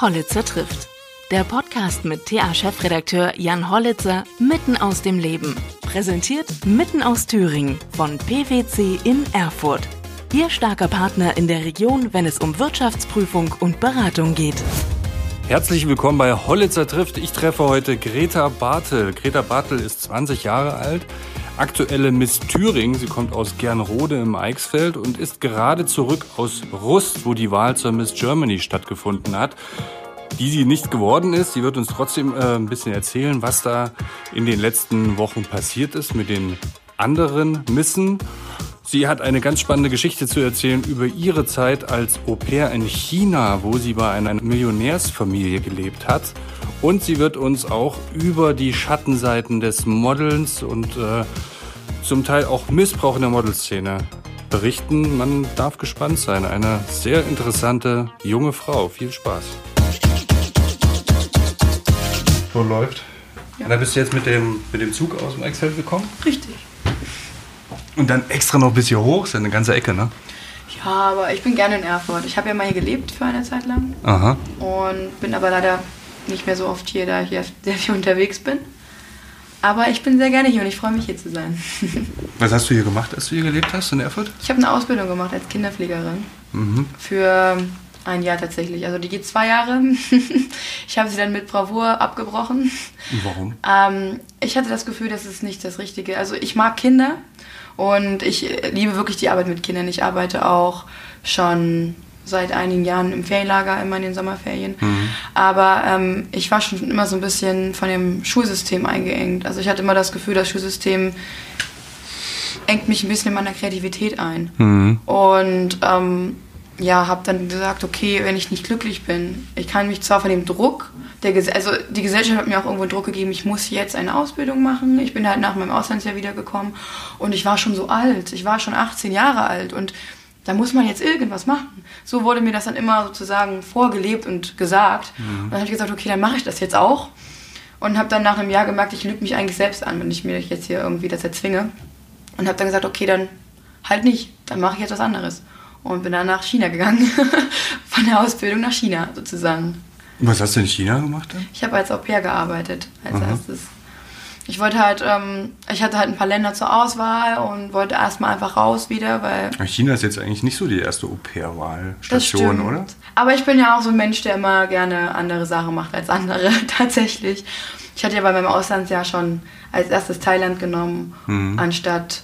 Hollitzer trifft. Der Podcast mit TA-Chefredakteur Jan Hollitzer mitten aus dem Leben. Präsentiert mitten aus Thüringen von PwC in Erfurt. Ihr starker Partner in der Region, wenn es um Wirtschaftsprüfung und Beratung geht. Herzlich willkommen bei Hollitzer trifft. Ich treffe heute Greta Bartel. Greta Bartel ist 20 Jahre alt, aktuelle Miss Thüringen. Sie kommt aus Gernrode im Eichsfeld und ist gerade zurück aus Rust, wo die Wahl zur Miss Germany stattgefunden hat. Die sie nicht geworden ist. Sie wird uns trotzdem äh, ein bisschen erzählen, was da in den letzten Wochen passiert ist mit den anderen Missen. Sie hat eine ganz spannende Geschichte zu erzählen über ihre Zeit als Au pair in China, wo sie bei einer Millionärsfamilie gelebt hat. Und sie wird uns auch über die Schattenseiten des Modelns und äh, zum Teil auch Missbrauch in der Modelszene berichten. Man darf gespannt sein. Eine sehr interessante junge Frau. Viel Spaß. So läuft. Ja. Da bist du jetzt mit dem, mit dem Zug aus dem Excel gekommen? Richtig. Und dann extra noch bis hier hoch, ist ja eine ganze Ecke, ne? Ja, aber ich bin gerne in Erfurt. Ich habe ja mal hier gelebt für eine Zeit lang. Aha. Und bin aber leider nicht mehr so oft hier, da ich hier sehr viel unterwegs bin. Aber ich bin sehr gerne hier und ich freue mich hier zu sein. Was hast du hier gemacht, als du hier gelebt hast in Erfurt? Ich habe eine Ausbildung gemacht als Kinderpflegerin. Mhm. Für ein Jahr tatsächlich. Also die geht zwei Jahre. ich habe sie dann mit Bravour abgebrochen. Warum? Ähm, ich hatte das Gefühl, das ist nicht das Richtige. Also ich mag Kinder und ich liebe wirklich die Arbeit mit Kindern. Ich arbeite auch schon seit einigen Jahren im Ferienlager, immer in den Sommerferien. Mhm. Aber ähm, ich war schon immer so ein bisschen von dem Schulsystem eingeengt. Also ich hatte immer das Gefühl, das Schulsystem engt mich ein bisschen in meiner Kreativität ein. Mhm. Und ähm, ja, habe dann gesagt, okay, wenn ich nicht glücklich bin, ich kann mich zwar von dem Druck, der Ges also die Gesellschaft hat mir auch irgendwo Druck gegeben, ich muss jetzt eine Ausbildung machen. Ich bin halt nach meinem Auslandsjahr wiedergekommen und ich war schon so alt, ich war schon 18 Jahre alt und da muss man jetzt irgendwas machen. So wurde mir das dann immer sozusagen vorgelebt und gesagt. Mhm. Und dann habe ich gesagt, okay, dann mache ich das jetzt auch. Und habe dann nach einem Jahr gemerkt, ich lüge mich eigentlich selbst an, wenn ich mir jetzt hier irgendwie das erzwinge. Und habe dann gesagt, okay, dann halt nicht, dann mache ich jetzt was anderes und bin dann nach China gegangen. Von der Ausbildung nach China sozusagen. Was hast du in China gemacht dann? Ich habe als Au pair gearbeitet als Aha. erstes. Ich wollte halt, ähm, ich hatte halt ein paar Länder zur Auswahl und wollte erstmal einfach raus wieder, weil. China ist jetzt eigentlich nicht so die erste Au Das pair-Wahlstation, stimmt. oder? Aber ich bin ja auch so ein Mensch, der immer gerne andere Sachen macht als andere, tatsächlich. Ich hatte ja bei meinem Auslandsjahr schon als erstes Thailand genommen, Mhm. anstatt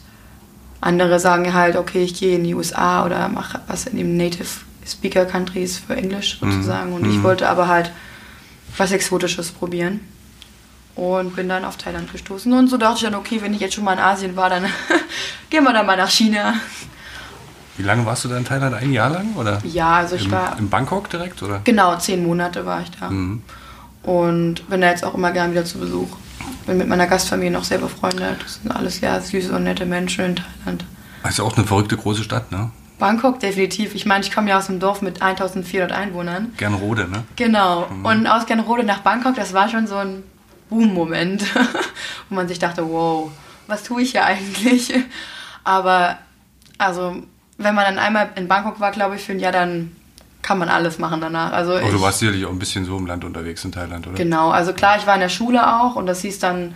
andere sagen halt, okay, ich gehe in die USA oder mache was in den Native Speaker Countries für Englisch sozusagen. Und ich Mhm. wollte aber halt was Exotisches probieren. Und bin dann auf Thailand gestoßen. Und so dachte ich dann, okay, wenn ich jetzt schon mal in Asien war, dann gehen wir dann mal nach China. Wie lange warst du da in Thailand? Ein Jahr lang? Oder? Ja, also ich Im, war in Bangkok direkt? Oder? Genau, zehn Monate war ich da. Mhm. Und bin da jetzt auch immer gern wieder zu Besuch. Bin mit meiner Gastfamilie noch sehr befreundet. Das sind alles sehr süße und nette Menschen in Thailand. Ist ja auch eine verrückte große Stadt, ne? Bangkok definitiv. Ich meine, ich komme ja aus einem Dorf mit 1400 Einwohnern. Gernrode, ne? Genau. Und aus Gernrode nach Bangkok, das war schon so ein Boom-Moment, wo man sich dachte, wow, was tue ich hier eigentlich? Aber also, wenn man dann einmal in Bangkok war, glaube ich, für ein Jahr, dann kann man alles machen danach. Also Aber du warst sicherlich auch ein bisschen so im Land unterwegs in Thailand, oder? Genau, also klar, ich war in der Schule auch und das hieß dann,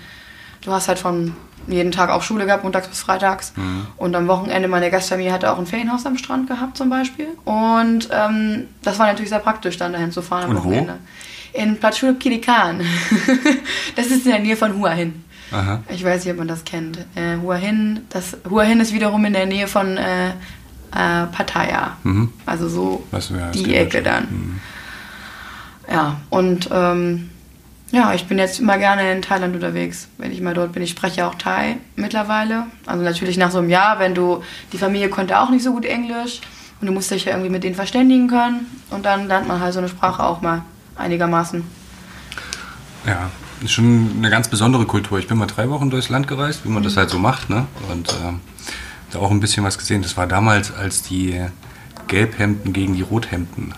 du hast halt von jeden Tag auch Schule gehabt, montags bis freitags. Mhm. Und am Wochenende, meine Gastfamilie hatte auch ein Ferienhaus am Strand gehabt zum Beispiel. Und ähm, das war natürlich sehr praktisch, dann dahin zu fahren am Und wo? In Plachup Kilikan. das ist in der Nähe von Hua Hin. Aha. Ich weiß nicht, ob man das kennt. Äh, Hua Hin, das, Hua Hin ist wiederum in der Nähe von äh, äh, Pattaya. Mhm. Also so Weißt du, ja, die Ecke dann. Mhm. Ja, und ähm, ja, ich bin jetzt immer gerne in Thailand unterwegs, wenn ich mal dort bin. Ich spreche auch Thai mittlerweile. Also natürlich nach so einem Jahr, wenn du, die Familie konnte auch nicht so gut Englisch und du musst dich ja irgendwie mit denen verständigen können und dann lernt man halt so eine Sprache auch mal einigermaßen. Ja, ist schon eine ganz besondere Kultur. Ich bin mal drei Wochen durchs Land gereist, wie man Mhm. das halt so macht, ne? Und ähm, da auch ein bisschen was gesehen. Das war damals, als die Gelbhemden gegen die Rothemden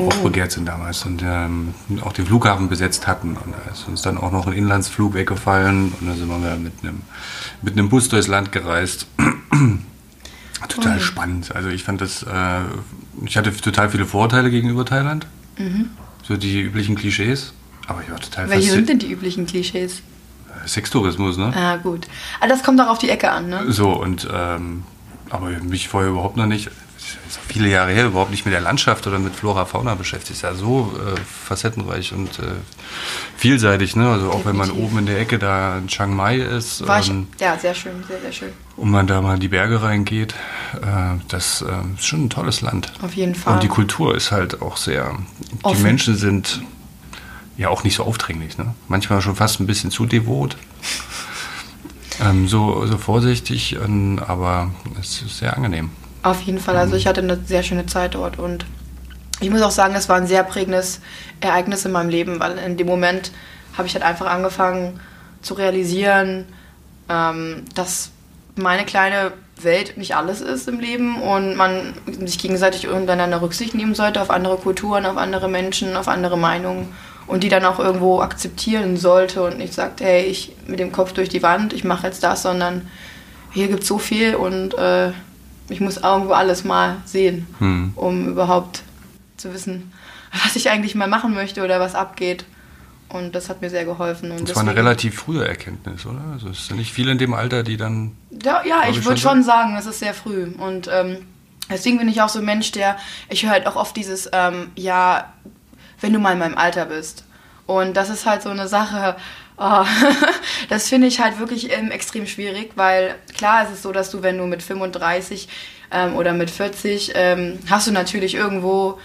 Oh. aufbegehrt sind damals und ähm, auch den Flughafen besetzt hatten. Und da ist uns dann auch noch ein Inlandsflug weggefallen und dann sind wir mit einem, mit einem Bus durchs Land gereist. Total Ui. spannend. Also ich fand das, äh, ich hatte total viele Vorurteile gegenüber Thailand. So die üblichen Klischees. Aber ich war total Welche sind denn die üblichen Klischees? Sextourismus, ne? Ah, gut. Aber das kommt auch auf die Ecke an, ne? So, und ähm, aber mich vorher überhaupt noch nicht, ja viele Jahre her, überhaupt nicht mit der Landschaft oder mit Flora, Fauna beschäftigt. Ist ja so äh, facettenreich und äh, vielseitig, ne? Also auch wenn man Definitiv. oben in der Ecke da in Chiang Mai ist War ähm, ja, sehr schön, sehr, sehr schön. und man da mal in die Berge reingeht, äh, das äh, ist schon ein tolles Land. Auf jeden Fall. Und die Kultur ist halt auch sehr. Die Offen. Menschen sind ja auch nicht so aufdringlich, ne? Manchmal schon fast ein bisschen zu devot. Ähm, so, so vorsichtig, ähm, aber es ist sehr angenehm. Auf jeden Fall. Also ich hatte eine sehr schöne Zeit dort und ich muss auch sagen, es war ein sehr prägendes Ereignis in meinem Leben, weil in dem Moment habe ich halt einfach angefangen zu realisieren, ähm, dass meine kleine Welt nicht alles ist im Leben und man sich gegenseitig untereinander Rücksicht nehmen sollte auf andere Kulturen, auf andere Menschen, auf andere Meinungen und die dann auch irgendwo akzeptieren sollte und nicht sagt, hey, ich mit dem Kopf durch die Wand, ich mache jetzt das, sondern hier gibt es so viel und äh, ich muss irgendwo alles mal sehen, Hm. um überhaupt zu wissen, was ich eigentlich mal machen möchte oder was abgeht. Und das hat mir sehr geholfen. Und Das war eine relativ frühe Erkenntnis, oder? Also es ist ja nicht viele in dem Alter, die dann. Ja, ja ich ich würde schon schon sagen, es ist sehr früh. Und ähm, deswegen bin ich auch so ein Mensch, der, ich höre halt auch oft dieses, ähm, ja, wenn du mal in meinem Alter bist. Und das ist halt so eine Sache, oh, das finde ich halt wirklich ähm, extrem schwierig, weil klar ist es so, dass du, wenn du mit 35 ähm, oder mit 40, ähm, hast du natürlich irgendwo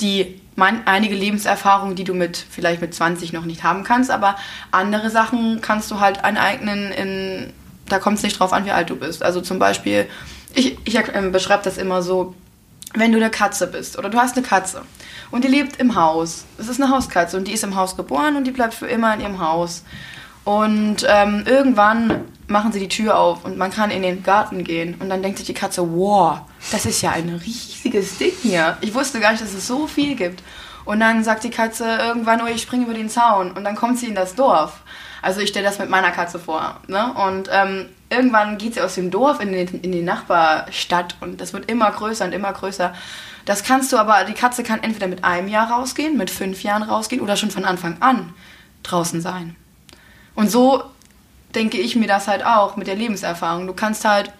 die man, einige Lebenserfahrungen, die du mit vielleicht mit 20 noch nicht haben kannst, aber andere Sachen kannst du halt aneignen in, da kommt es nicht drauf an, wie alt du bist. Also zum Beispiel, ich, ich ähm, beschreibe das immer so, wenn du eine Katze bist oder du hast eine Katze und die lebt im Haus. Es ist eine Hauskatze und die ist im Haus geboren und die bleibt für immer in ihrem Haus. Und ähm, irgendwann machen sie die Tür auf und man kann in den Garten gehen. Und dann denkt sich die Katze, wow, das ist ja ein riesiges Ding hier. Ich wusste gar nicht, dass es so viel gibt. Und dann sagt die Katze irgendwann, oh, ich springe über den Zaun. Und dann kommt sie in das Dorf. Also ich stelle das mit meiner Katze vor. Ne? Und ähm, irgendwann geht sie aus dem Dorf in, den, in die Nachbarstadt und das wird immer größer und immer größer. Das kannst du aber, die Katze kann entweder mit einem Jahr rausgehen, mit fünf Jahren rausgehen oder schon von Anfang an draußen sein. Und so denke ich mir das halt auch mit der Lebenserfahrung. Du kannst halt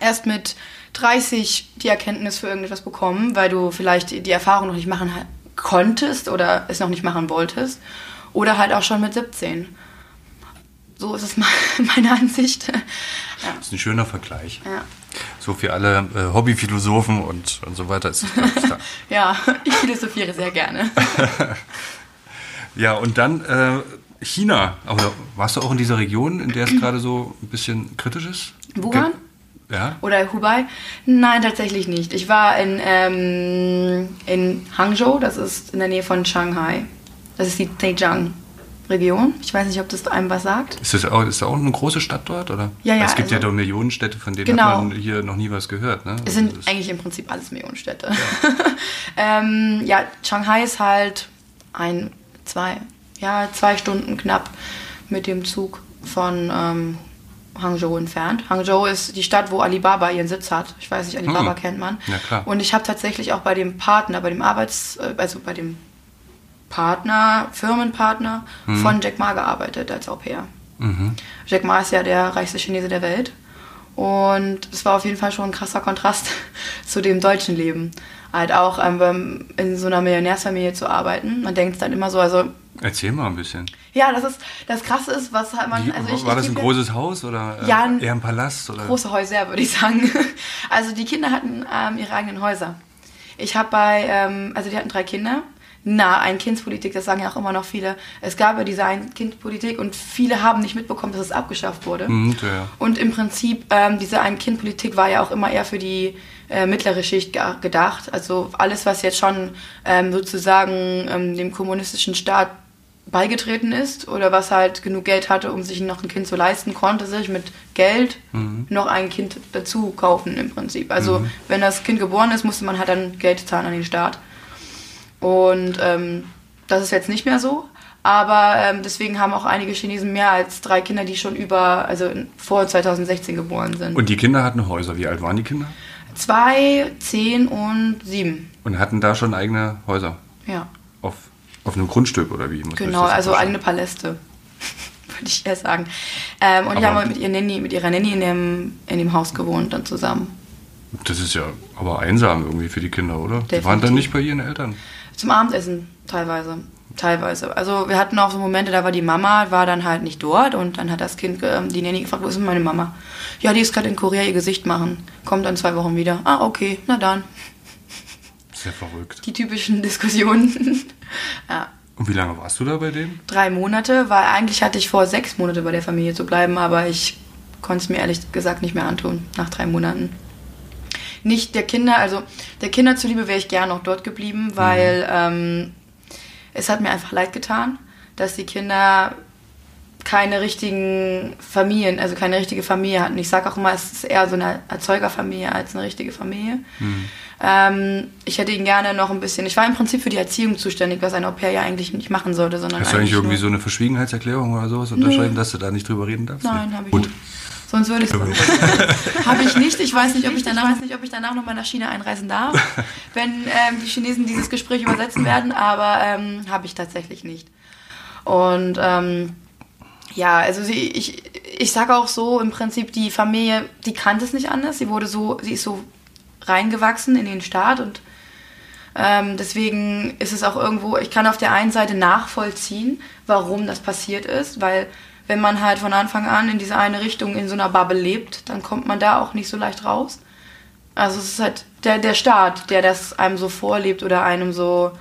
erst mit 30 die Erkenntnis für irgendetwas bekommen, weil du vielleicht die Erfahrung noch nicht machen konntest oder es noch nicht machen wolltest. Oder halt auch schon mit 17. So ist es me- meine Ansicht. Ja. Das ist ein schöner Vergleich. Ja. So für alle äh, Hobbyphilosophen und, und so weiter ist es, da. ja, ich philosophiere sehr gerne. Ja, und dann äh, China. Aber warst du auch in dieser Region, in der es gerade so ein bisschen kritisch ist? Wuhan? Ge- Ja. Oder Hubei? Nein, tatsächlich nicht. Ich war in, ähm, in Hangzhou, das ist in der Nähe von Shanghai. Das ist die Zhejiang-Region. Ich weiß nicht, ob das einem was sagt. Ist das auch, ist da auch eine große Stadt dort? Oder? Ja, ja, Es gibt ja also- doch Millionen Städte, von denen Genau. hat man hier noch nie was gehört. Ne? Es sind Also das- eigentlich im Prinzip alles Millionenstädte. ähm, ja, Shanghai ist halt ein, zwei, ja, zwei Stunden knapp mit dem Zug von ähm, Hangzhou entfernt. Hangzhou ist die Stadt, wo Alibaba ihren Sitz hat. Ich weiß nicht, Alibaba Hm. kennt man. Ja, klar. Und ich habe tatsächlich auch bei dem Partner, bei dem Arbeits-, äh, also bei dem Partner, Firmenpartner von Jack Ma gearbeitet als Au pair. Mhm. Jack Ma ist ja der reichste Chinese der Welt. Und es war auf jeden Fall schon ein krasser Kontrast zu dem deutschen Leben. Halt auch ähm, in so einer Millionärsfamilie zu arbeiten. Man denkt dann immer so, also Erzähl mal ein bisschen. ja, das ist das Krasse ist, was hat man. Also ich, war ich das ein großes Haus oder äh, Ja, ein- eher ein Palast? Oder? große Häuser, würde ich sagen. Also die Kinder hatten ähm, ihre eigenen Häuser. Ich habe bei, ähm, also die hatten drei Kinder. Na, Ein-Kindspolitik, das sagen ja auch immer noch viele. Es gab ja diese Ein-Kind-Politik und viele haben nicht mitbekommen, dass es abgeschafft wurde. Mhm, ja. Und im Prinzip, ähm, diese Ein-Kind-Politik war ja auch immer eher für die äh, mittlere Schicht ge- gedacht. Also alles, was jetzt schon ähm, sozusagen ähm, dem kommunistischen Staat beigetreten ist oder was halt genug Geld hatte, um sich noch ein Kind zu leisten, konnte sich mit Geld noch ein Kind dazu kaufen im Prinzip. Also wenn das Kind geboren ist, musste man halt dann Geld zahlen an den Staat. Und ähm, das ist jetzt nicht mehr so. Aber ähm, deswegen haben auch einige Chinesen mehr als drei Kinder, die schon über, also vor 2016 geboren sind. Und die Kinder hatten Häuser. Wie alt waren die Kinder? Zwei, zehn und sieben. Und hatten da schon eigene Häuser Ja. auf Auf einem Grundstück oder wie? Muss genau, also eigene Paläste, würde ich eher sagen. Ähm, und aber die haben halt mit, ihr Nanny, mit ihrer Nanny in dem, in dem Haus gewohnt dann zusammen. Das ist ja aber einsam irgendwie für die Kinder, oder? Definitiv. Die waren dann nicht bei ihren Eltern? Zum Abendessen teilweise. Teilweise. Also wir hatten auch so Momente, da war die Mama, war dann halt nicht dort und dann hat das Kind, äh, die Nanny gefragt, wo ist denn meine Mama? Ja, die ist gerade in Korea ihr Gesicht machen. Kommt dann zwei Wochen wieder. Ah, okay, na dann. Sehr verrückt. Die typischen Diskussionen. ja. Und wie lange warst du da bei denen? Drei Monate, weil eigentlich hatte ich vor, sechs Monate bei der Familie zu bleiben, aber ich konnte es mir ehrlich gesagt nicht mehr antun, nach drei Monaten. Nicht der Kinder, also der Kinder zuliebe wäre ich gerne noch dort geblieben, weil mhm. ähm, es hat mir einfach leid getan, dass die Kinder keine richtigen Familien, also keine richtige Familie hatten. Ich sage auch immer, es ist eher so eine Erzeugerfamilie als eine richtige Familie. Mhm. Ähm, ich hätte ihn gerne noch ein bisschen. Ich war im Prinzip für die Erziehung zuständig, was ein Au-pair ja eigentlich nicht machen sollte, sondern. Hast du eigentlich irgendwie so eine Verschwiegenheitserklärung oder sowas unterschreiben, nee. dass du da nicht drüber reden darfst? Nein, habe ich Gut. nicht. Sonst würde ich es Habe ich nicht. Ich weiß nicht, ob ich danach, weiß nicht, ob ich danach noch mal nach China einreisen darf, wenn ähm, die Chinesen dieses Gespräch übersetzen werden, aber ähm, habe ich tatsächlich nicht. Und ähm, ja, also sie, ich, ich sage auch so, im Prinzip die Familie, die kannte es nicht anders. Sie wurde so, sie ist so reingewachsen in den Staat und ähm, deswegen ist es auch irgendwo, ich kann auf der einen Seite nachvollziehen, warum das passiert ist, weil wenn man halt von Anfang an in diese eine Richtung in so einer Bubble lebt, dann kommt man da auch nicht so leicht raus. Also es ist halt der, der Staat, der das einem so vorlebt oder einem so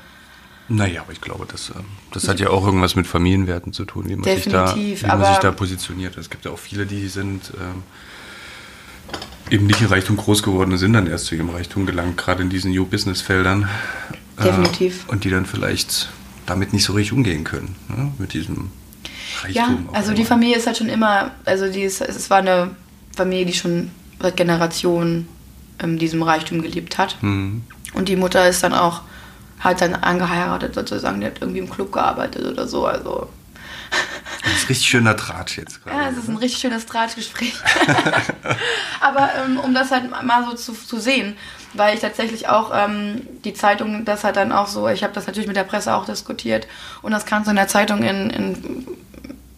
naja, aber ich glaube, das, ähm, das hat ja auch irgendwas mit Familienwerten zu tun, wie man, sich da, wie man sich da positioniert. Es gibt ja auch viele, die sind ähm, eben nicht in Reichtum groß geworden sind dann erst zu ihrem Reichtum gelangt, gerade in diesen New Business-Feldern. Äh, Definitiv. Und die dann vielleicht damit nicht so richtig umgehen können, ne? mit diesem Reichtum. Ja, also die Familie ist halt schon immer, also die ist, es war eine Familie, die schon seit Generationen in diesem Reichtum gelebt hat. Mhm. Und die Mutter ist dann auch hat dann angeheiratet sozusagen, der hat irgendwie im Club gearbeitet oder so, also. Das ist richtig schöner Tratsch jetzt gerade. Ja, es ist ein richtig schönes Tratschgespräch. Aber ähm, um das halt mal so zu, zu sehen, weil ich tatsächlich auch ähm, die Zeitung, das hat dann auch so, ich habe das natürlich mit der Presse auch diskutiert und das kannst du in der Zeitung in, in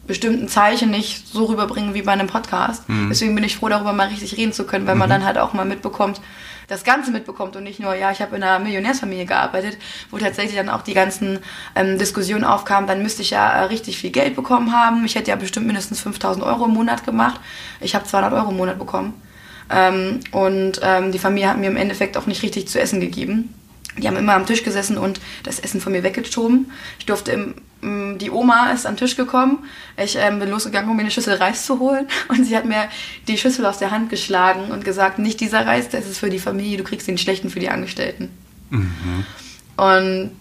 bestimmten Zeichen nicht so rüberbringen wie bei einem Podcast. Mhm. Deswegen bin ich froh, darüber mal richtig reden zu können, weil mhm. man dann halt auch mal mitbekommt, das Ganze mitbekommt und nicht nur, ja, ich habe in einer Millionärsfamilie gearbeitet, wo tatsächlich dann auch die ganzen ähm, Diskussionen aufkamen, dann müsste ich ja äh, richtig viel Geld bekommen haben. Ich hätte ja bestimmt mindestens 5000 Euro im Monat gemacht. Ich habe 200 Euro im Monat bekommen. Ähm, und ähm, die Familie hat mir im Endeffekt auch nicht richtig zu essen gegeben. Die haben immer am Tisch gesessen und das Essen von mir weggeschoben. Ich durfte im Mm, die Oma ist an den Tisch gekommen. Ich ähm, bin losgegangen, um mir eine Schüssel Reis zu holen. Und sie hat mir die Schüssel aus der Hand geschlagen und gesagt, nicht dieser Reis, das ist für die Familie, du kriegst den schlechten für die Angestellten. Mhm. Und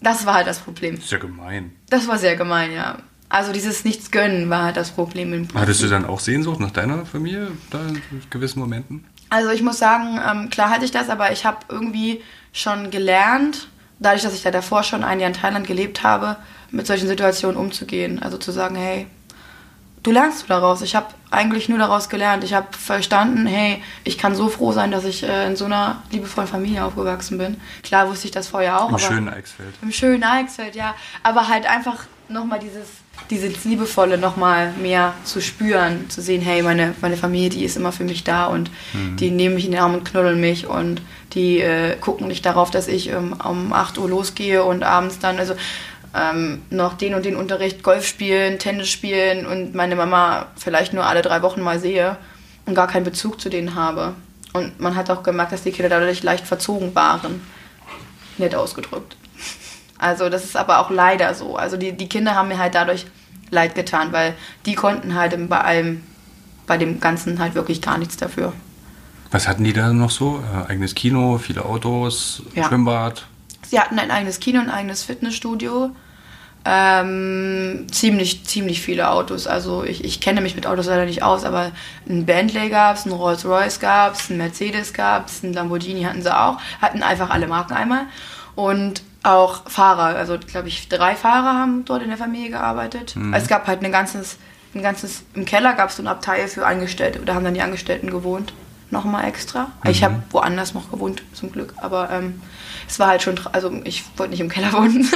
das war halt das Problem. Das ist ja gemein. Das war sehr gemein, ja. Also dieses Nichts gönnen war halt das Problem. Im Hattest du dann auch Sehnsucht nach deiner Familie da in gewissen Momenten? Also ich muss sagen, ähm, klar hatte ich das, aber ich habe irgendwie schon gelernt, dadurch, dass ich da davor schon ein Jahr in Thailand gelebt habe, mit solchen Situationen umzugehen. Also zu sagen, hey, du lernst du daraus. Ich habe eigentlich nur daraus gelernt. Ich habe verstanden, hey, ich kann so froh sein, dass ich äh, in so einer liebevollen Familie aufgewachsen bin. Klar wusste ich das vorher auch. Im schönen Eichsfeld. Im schönen Eichsfeld, ja. Aber halt einfach nochmal dieses, dieses Liebevolle nochmal mehr zu spüren, zu sehen, hey, meine, meine Familie, die ist immer für mich da und mhm. die nehmen mich in den Arm und knuddeln mich und die äh, gucken nicht darauf, dass ich ähm, um 8 Uhr losgehe und abends dann, also ähm, noch den und den Unterricht, Golf spielen, Tennis spielen und meine Mama vielleicht nur alle drei Wochen mal sehe und gar keinen Bezug zu denen habe. Und man hat auch gemerkt, dass die Kinder dadurch leicht verzogen waren. Nett ausgedrückt. Also das ist aber auch leider so. Also die, die Kinder haben mir halt dadurch leid getan, weil die konnten halt bei allem, bei dem Ganzen halt wirklich gar nichts dafür. Was hatten die da noch so? Äh, eigenes Kino, viele Autos, ja. Schwimmbad? Sie hatten ein eigenes Kino, ein eigenes Fitnessstudio. Ähm, ziemlich, ziemlich viele Autos. Also ich, ich kenne mich mit Autos leider nicht aus, aber ein Bentley gab es, ein Rolls Royce gab es, ein Mercedes gab es, ein Lamborghini hatten sie auch. Hatten einfach alle Marken einmal. Und auch Fahrer, also glaube ich drei Fahrer haben dort in der Familie gearbeitet. Mhm. Es gab halt ein ganzes, ein ganzes, im Keller gab es so ein Abteil für Angestellte, da haben dann die Angestellten gewohnt nochmal extra. Mhm. Ich habe woanders noch gewohnt, zum Glück. Aber ähm, es war halt schon, also ich wollte nicht im Keller wohnen.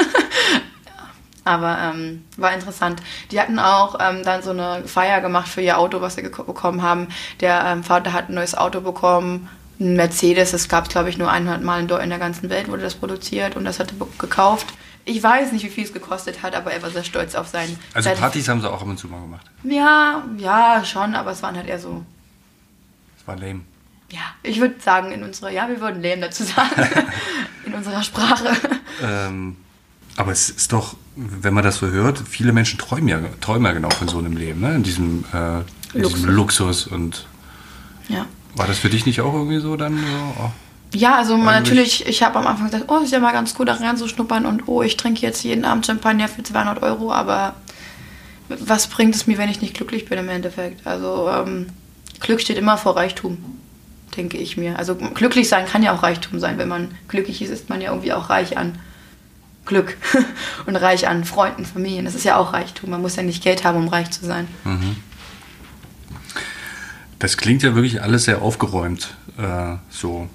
Aber ähm, war interessant. Die hatten auch ähm, dann so eine Feier gemacht für ihr Auto, was sie bekommen haben. Der ähm, Vater hat ein neues Auto bekommen, Mercedes. Das gab es, glaube ich, nur 100 Mal in der ganzen Welt wurde das produziert und das hat er gekauft. Ich weiß nicht, wie viel es gekostet hat, aber er war sehr stolz auf sein. Also Partys haben sie auch ab und zu mal gemacht. Ja, ja, schon, aber es waren halt eher so. Es war lame. Ja, ich würde sagen, in unserer, ja, wir würden lame dazu sagen. in unserer Sprache. Ähm, aber es ist doch, wenn man das so hört, viele Menschen träumen ja, träumen ja genau von so einem Leben, ne? In diesem, äh, in Luxus. diesem Luxus und. Ja. War das für dich nicht auch irgendwie so dann so? Oh. Ja, also man, natürlich, ich habe am Anfang gesagt, oh, ist ja mal ganz gut, da reinzuschnuppern und oh, ich trinke jetzt jeden Abend Champagner für 200 Euro, aber was bringt es mir, wenn ich nicht glücklich bin im Endeffekt? Also ähm, Glück steht immer vor Reichtum, denke ich mir. Also glücklich sein kann ja auch Reichtum sein. Wenn man glücklich ist, ist man ja irgendwie auch reich an Glück und reich an Freunden, Familien. Das ist ja auch Reichtum. Man muss ja nicht Geld haben, um reich zu sein. Mhm. Das klingt ja wirklich alles sehr aufgeräumt, äh, so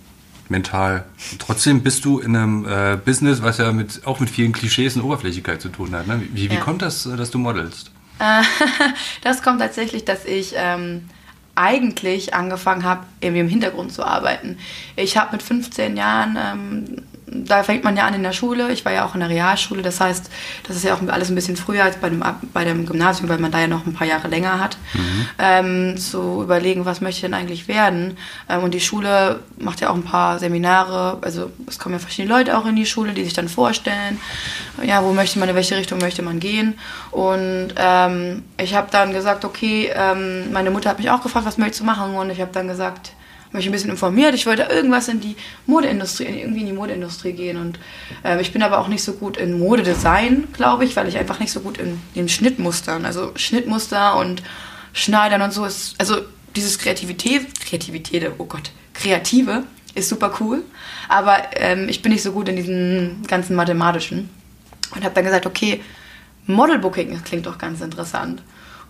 mental. trotzdem bist du in einem äh, Business, was ja mit, auch mit vielen Klischees und Oberflächlichkeit zu tun hat. Ne? Wie, wie ja. kommt das, äh, dass du modelst? das kommt tatsächlich, dass ich ähm, eigentlich angefangen habe, irgendwie im Hintergrund zu arbeiten. Ich habe mit 15 Jahren ähm, da fängt man ja an in der Schule. Ich war ja auch in der Realschule, das heißt, das ist ja auch alles ein bisschen früher als bei dem, bei dem Gymnasium, weil man da ja noch ein paar Jahre länger hat, mhm. ähm, zu überlegen, was möchte ich denn eigentlich werden. Ähm, und die Schule macht ja auch ein paar Seminare, also es kommen ja verschiedene Leute auch in die Schule, die sich dann vorstellen, ja, wo möchte man, in welche Richtung möchte man gehen. Und ähm, ich habe dann gesagt, okay, ähm, meine Mutter hat mich auch gefragt, was möchtest du machen? Und ich habe dann gesagt, mich ein bisschen informiert. Ich wollte irgendwas in die Modeindustrie, irgendwie in die Modeindustrie gehen. Und äh, ich bin aber auch nicht so gut in Modedesign, glaube ich, weil ich einfach nicht so gut in den Schnittmustern, also Schnittmuster und Schneidern und so ist, also dieses Kreativität, Kreativität, oh Gott, Kreative ist super cool, aber ähm, ich bin nicht so gut in diesen ganzen mathematischen und habe dann gesagt, okay, Modelbooking, klingt doch ganz interessant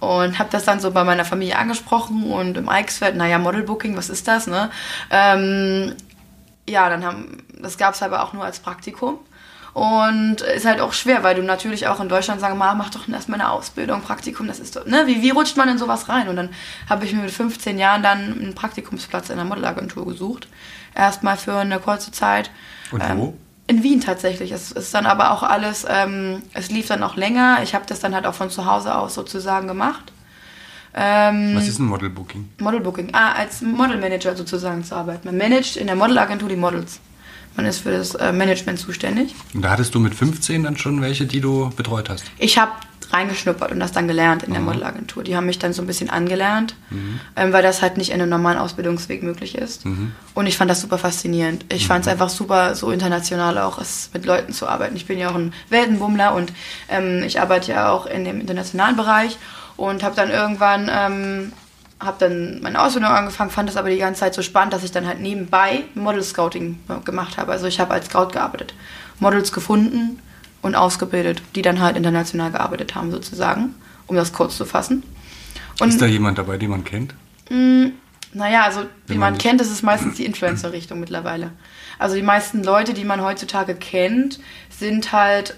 und habe das dann so bei meiner Familie angesprochen und im Eichsfeld, naja, Modelbooking, was ist das, ne? Ähm, ja, dann haben, das gab es aber auch nur als Praktikum. Und ist halt auch schwer, weil du natürlich auch in Deutschland sagen, mach doch erstmal eine Ausbildung, Praktikum, das ist doch, ne? Wie, wie rutscht man in sowas rein? Und dann habe ich mir mit 15 Jahren dann einen Praktikumsplatz in einer Modelagentur gesucht. Erstmal für eine kurze Zeit. Und wo? Ähm, in Wien tatsächlich. Es ist dann aber auch alles, ähm, es lief dann auch länger. Ich habe das dann halt auch von zu Hause aus sozusagen gemacht. Ähm, Was ist ein Modelbooking? Modelbooking. Ah, als Modelmanager sozusagen zu arbeiten. Man managt in der Modelagentur die Models. Man ist für das äh, Management zuständig. Und da hattest du mit 15 dann schon welche, die du betreut hast? Ich habe reingeschnuppert und das dann gelernt in der mhm. Modelagentur. Die haben mich dann so ein bisschen angelernt, mhm. ähm, weil das halt nicht in einem normalen Ausbildungsweg möglich ist. Mhm. Und ich fand das super faszinierend. Ich fand es mhm. einfach super, so international auch es mit Leuten zu arbeiten. Ich bin ja auch ein Weltenbummler und ähm, ich arbeite ja auch in dem internationalen Bereich und habe dann irgendwann ähm, habe dann meine Ausbildung angefangen, fand das aber die ganze Zeit so spannend, dass ich dann halt nebenbei Model Scouting gemacht habe. Also ich habe als Scout gearbeitet, Models gefunden und ausgebildet, die dann halt international gearbeitet haben sozusagen, um das kurz zu fassen. Und, ist da jemand dabei, den man kennt? Mh, mm, naja, also wie man, man kennt, ist es meistens die Influencer-Richtung mittlerweile. Also die meisten Leute, die man heutzutage kennt, sind halt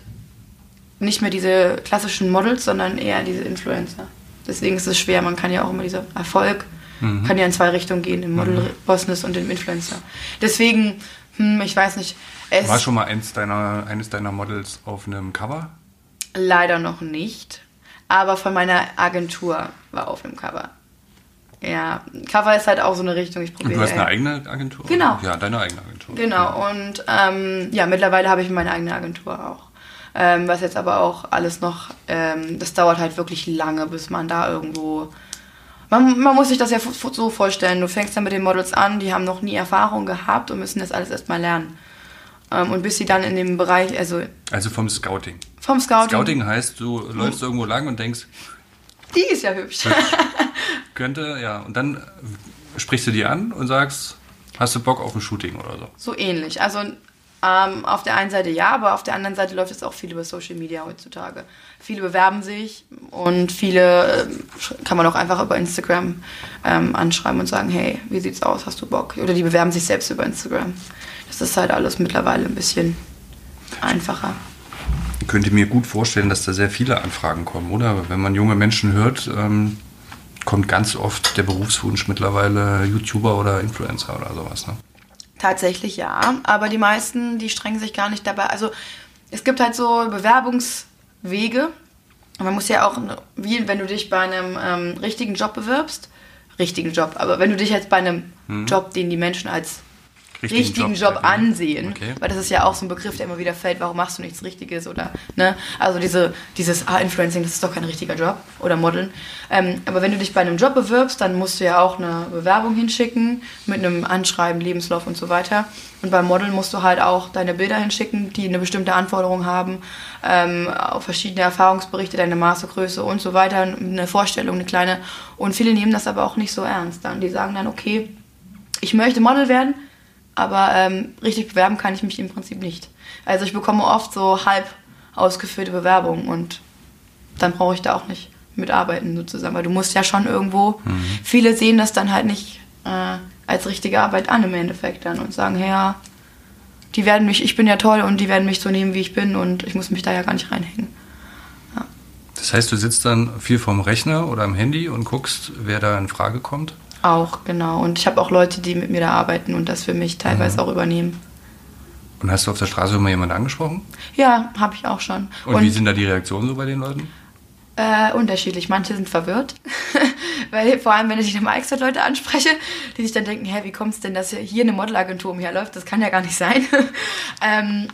nicht mehr diese klassischen Models, sondern eher diese Influencer. Deswegen ist es schwer. Man kann ja auch immer dieser Erfolg mhm. kann ja in zwei Richtungen gehen, im Model-Business und im Influencer. Deswegen, hm, ich weiß nicht, es War schon mal eins deiner, eines deiner Models auf einem Cover? Leider noch nicht. Aber von meiner Agentur war auf dem Cover. Ja, Cover ist halt auch so eine Richtung. Ich probiere. Du hast eine eigene Agentur? Genau. Ja, deine eigene Agentur. Genau. Und ähm, ja, mittlerweile habe ich meine eigene Agentur auch. Ähm, was jetzt aber auch alles noch, ähm, das dauert halt wirklich lange, bis man da irgendwo. Man, man muss sich das ja so vorstellen. Du fängst dann mit den Models an, die haben noch nie Erfahrung gehabt und müssen das alles erstmal lernen. Ähm, und bis sie dann in dem Bereich, also. Also vom Scouting. Vom Scouting. Scouting heißt, du läufst hm. irgendwo lang und denkst. Die ist ja hübsch. Könnte, ja. Und dann sprichst du die an und sagst, hast du Bock auf ein Shooting oder so? So ähnlich. Also ähm, auf der einen Seite ja, aber auf der anderen Seite läuft es auch viel über Social Media heutzutage. Viele bewerben sich und viele äh, kann man auch einfach über Instagram ähm, anschreiben und sagen, hey, wie sieht's aus, hast du Bock? Oder die bewerben sich selbst über Instagram das ist halt alles mittlerweile ein bisschen einfacher. Ich könnte mir gut vorstellen, dass da sehr viele Anfragen kommen, oder? Wenn man junge Menschen hört, ähm, kommt ganz oft der Berufswunsch mittlerweile YouTuber oder Influencer oder sowas. Ne? Tatsächlich ja, aber die meisten, die strengen sich gar nicht dabei. Also es gibt halt so Bewerbungswege. Man muss ja auch, wie wenn du dich bei einem ähm, richtigen Job bewirbst, richtigen Job, aber wenn du dich jetzt bei einem hm. Job, den die Menschen als richtigen, richtigen Job, Job ansehen. Okay. Weil das ist ja auch so ein Begriff, der immer wieder fällt, warum machst du nichts Richtiges oder, ne? Also diese, dieses ah, Influencing, das ist doch kein richtiger Job oder Modeln. Ähm, aber wenn du dich bei einem Job bewirbst, dann musst du ja auch eine Bewerbung hinschicken mit einem Anschreiben, Lebenslauf und so weiter. Und beim Modeln musst du halt auch deine Bilder hinschicken, die eine bestimmte Anforderung haben, ähm, auf verschiedene Erfahrungsberichte, deine Maßegröße und so weiter, eine Vorstellung, eine kleine. Und viele nehmen das aber auch nicht so ernst dann. Die sagen dann, okay, ich möchte Model werden, aber ähm, richtig bewerben kann ich mich im Prinzip nicht. Also ich bekomme oft so halb ausgefüllte Bewerbungen und dann brauche ich da auch nicht mitarbeiten sozusagen, weil du musst ja schon irgendwo, mhm. viele sehen das dann halt nicht äh, als richtige Arbeit an im Endeffekt dann und sagen, ja, die werden mich, ich bin ja toll und die werden mich so nehmen, wie ich bin und ich muss mich da ja gar nicht reinhängen. Ja. Das heißt, du sitzt dann viel vorm Rechner oder am Handy und guckst, wer da in Frage kommt? Auch, genau. Und ich habe auch Leute, die mit mir da arbeiten und das für mich teilweise mhm. auch übernehmen. Und hast du auf der Straße immer jemanden angesprochen? Ja, habe ich auch schon. Und, und, wie sind da die Reaktionen so bei den Leuten? Äh, unterschiedlich. Manche sind verwirrt, weil vor allem, wenn ich am Eichstätt Leute anspreche, die sich dann denken, hä, wie kommt es denn, dass hier eine Modelagentur umherläuft? Das kann ja gar nicht sein. ähm,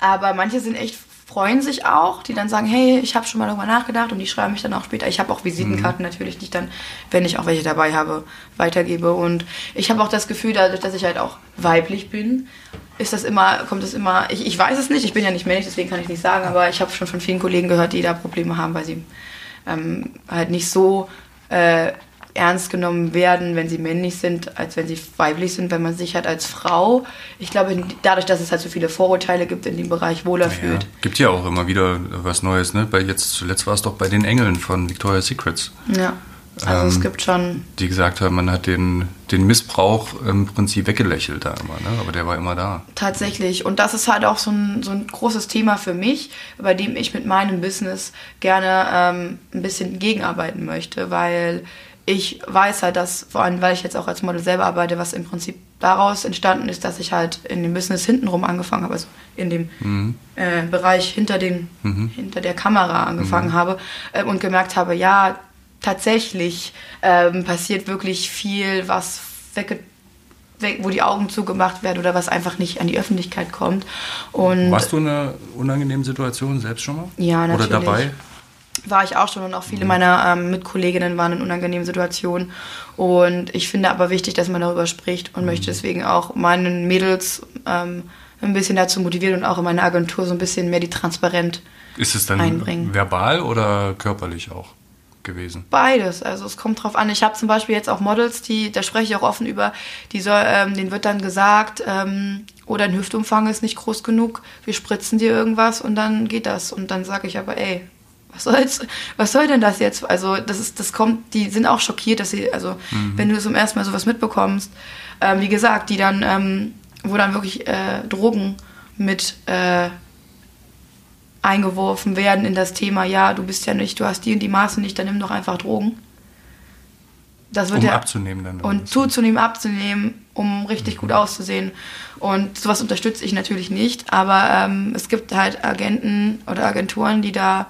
aber manche sind echt freuen sich auch, die dann sagen, hey, ich habe schon mal darüber nachgedacht und die schreiben mich dann auch später. Ich habe auch Visitenkarten mhm. natürlich, die ich dann, wenn ich auch welche dabei habe, weitergebe. Und ich habe auch das Gefühl, dadurch, dass ich halt auch weiblich bin, ist das immer, kommt es immer, ich, ich weiß es nicht, ich bin ja nicht männlich, deswegen kann ich nicht sagen, aber ich habe schon von vielen Kollegen gehört, die da Probleme haben, weil sie ähm, halt nicht so äh, ernst genommen werden, wenn sie männlich sind, als wenn sie weiblich sind, wenn man sich halt als Frau, ich glaube, dadurch, dass es halt so viele Vorurteile gibt, in dem Bereich wohler naja, fühlt. Gibt ja auch immer wieder was Neues, ne? Bei jetzt zuletzt war es doch bei den Engeln von Victoria's Secrets. Ja. Also ähm, es gibt schon. Die gesagt haben, man hat den, den Missbrauch im Prinzip weggelächelt da immer, ne? aber der war immer da. Tatsächlich. Und das ist halt auch so ein, so ein großes Thema für mich, bei dem ich mit meinem Business gerne ähm, ein bisschen gegenarbeiten möchte, weil ich weiß halt, dass, vor allem weil ich jetzt auch als Model selber arbeite, was im Prinzip daraus entstanden ist, dass ich halt in dem Business hintenrum angefangen habe, also in dem mhm. äh, Bereich hinter, den, mhm. hinter der Kamera angefangen mhm. habe äh, und gemerkt habe, ja, tatsächlich ähm, passiert wirklich viel, was wegge wo die Augen zugemacht werden oder was einfach nicht an die Öffentlichkeit kommt. Und Warst du in einer unangenehmen Situation selbst schon mal? Ja, natürlich. Oder dabei? War ich auch schon und auch viele meiner ähm, Mitkolleginnen waren in unangenehmen Situationen. Und ich finde aber wichtig, dass man darüber spricht und mhm. möchte deswegen auch meinen Mädels ähm, ein bisschen dazu motivieren und auch in meiner Agentur so ein bisschen mehr die Transparenz Ist es dann einbringen. verbal oder körperlich auch? Gewesen. Beides. Also es kommt drauf an. Ich habe zum Beispiel jetzt auch Models, die, da spreche ich auch offen über, die soll, ähm, denen wird dann gesagt, ähm, oh, dein Hüftumfang ist nicht groß genug, wir spritzen dir irgendwas und dann geht das. Und dann sage ich aber, ey, was soll's, was soll denn das jetzt? Also das ist, das kommt, die sind auch schockiert, dass sie, also mhm. wenn du zum ersten Mal sowas mitbekommst, ähm, wie gesagt, die dann, ähm, wo dann wirklich äh, Drogen mit äh, eingeworfen werden in das Thema, ja, du bist ja nicht, du hast die und die Maße nicht, dann nimm doch einfach Drogen. Das wird um ja, abzunehmen dann. Und zuzunehmen, abzunehmen, um richtig mhm. gut auszusehen. Und sowas unterstütze ich natürlich nicht, aber ähm, es gibt halt Agenten oder Agenturen, die da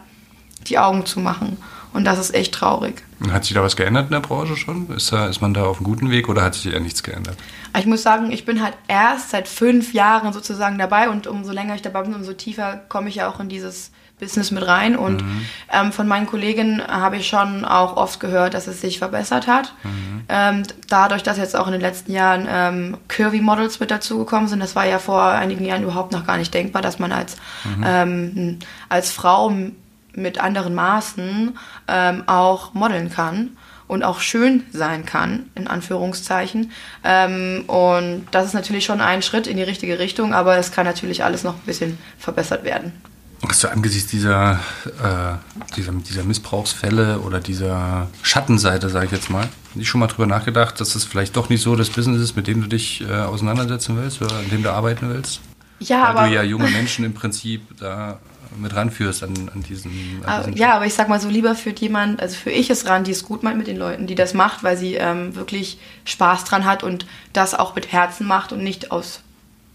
die Augen zu machen. Und das ist echt traurig. Hat sich da was geändert in der Branche schon? Ist, da, ist man da auf einem guten Weg oder hat sich eher nichts geändert? Ich muss sagen, ich bin halt erst seit fünf Jahren sozusagen dabei und umso länger ich dabei bin, umso tiefer komme ich ja auch in dieses Business mit rein. Und mhm. ähm, von meinen Kolleginnen habe ich schon auch oft gehört, dass es sich verbessert hat. Mhm. Ähm, dadurch, dass jetzt auch in den letzten Jahren ähm, Curvy-Models mit dazugekommen sind, das war ja vor einigen Jahren überhaupt noch gar nicht denkbar, dass man als, mhm. Ähm, als Frau mit anderen Maßen ähm, auch modeln kann und auch schön sein kann, in Anführungszeichen. Ähm, und das ist natürlich schon ein Schritt in die richtige Richtung, aber es kann natürlich alles noch ein bisschen verbessert werden. Hast du angesichts dieser, äh, dieser, dieser Missbrauchsfälle oder dieser Schattenseite, sage ich jetzt mal, nicht schon mal drüber nachgedacht, dass das vielleicht doch nicht so das Business ist, mit dem du dich äh, auseinandersetzen willst oder an dem du arbeiten willst? Ja, Weil aber... du ja junge Menschen im Prinzip da mit ranführst an, an diesen. An Ah, diesen ja, aber ich sag mal so, lieber führt jemand, also für ich es ran, die es gut meint mit den Leuten, die das macht, weil sie ähm, wirklich Spaß dran hat und das auch mit Herzen macht und nicht aus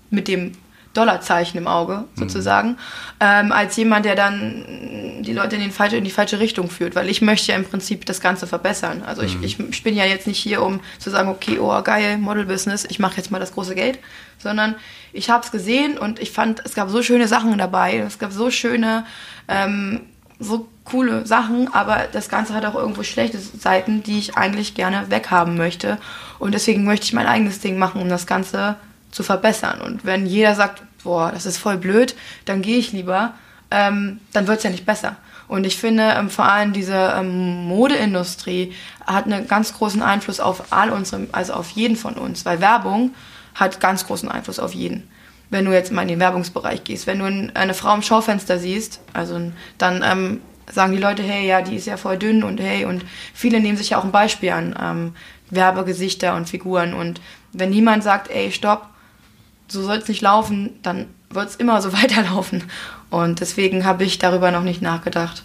mit dem Dollarzeichen im Auge sozusagen, ähm, als jemand, der dann die Leute in, den falsche, in die falsche Richtung führt, weil ich möchte ja im Prinzip das Ganze verbessern. Also ich, ich, ich bin ja jetzt nicht hier, um zu sagen, okay, oh geil, Model-Business, ich mache jetzt mal das große Geld, sondern ich habe es gesehen und ich fand, es gab so schöne Sachen dabei, es gab so schöne, ähm, so coole Sachen, aber das Ganze hat auch irgendwo schlechte Seiten, die ich eigentlich gerne weghaben möchte. Und deswegen möchte ich mein eigenes Ding machen, um das Ganze zu verbessern. Und wenn jeder sagt, boah, das ist voll blöd, dann gehe ich lieber, ähm, dann wird es ja nicht besser. Und ich finde, ähm, vor allem diese ähm, Modeindustrie hat einen ganz großen Einfluss auf all unsere, also auf jeden von uns, weil Werbung hat ganz großen Einfluss auf jeden. Wenn du jetzt mal in den Werbungsbereich gehst, wenn du ein- eine Frau im Schaufenster siehst, also dann ähm, sagen die Leute, hey, ja, die ist ja voll dünn und hey, und viele nehmen sich ja auch ein Beispiel an, ähm, Werbegesichter und Figuren. Und wenn niemand sagt, ey, stopp, so soll es nicht laufen, dann wird es immer so weiterlaufen. Und deswegen habe ich darüber noch nicht nachgedacht,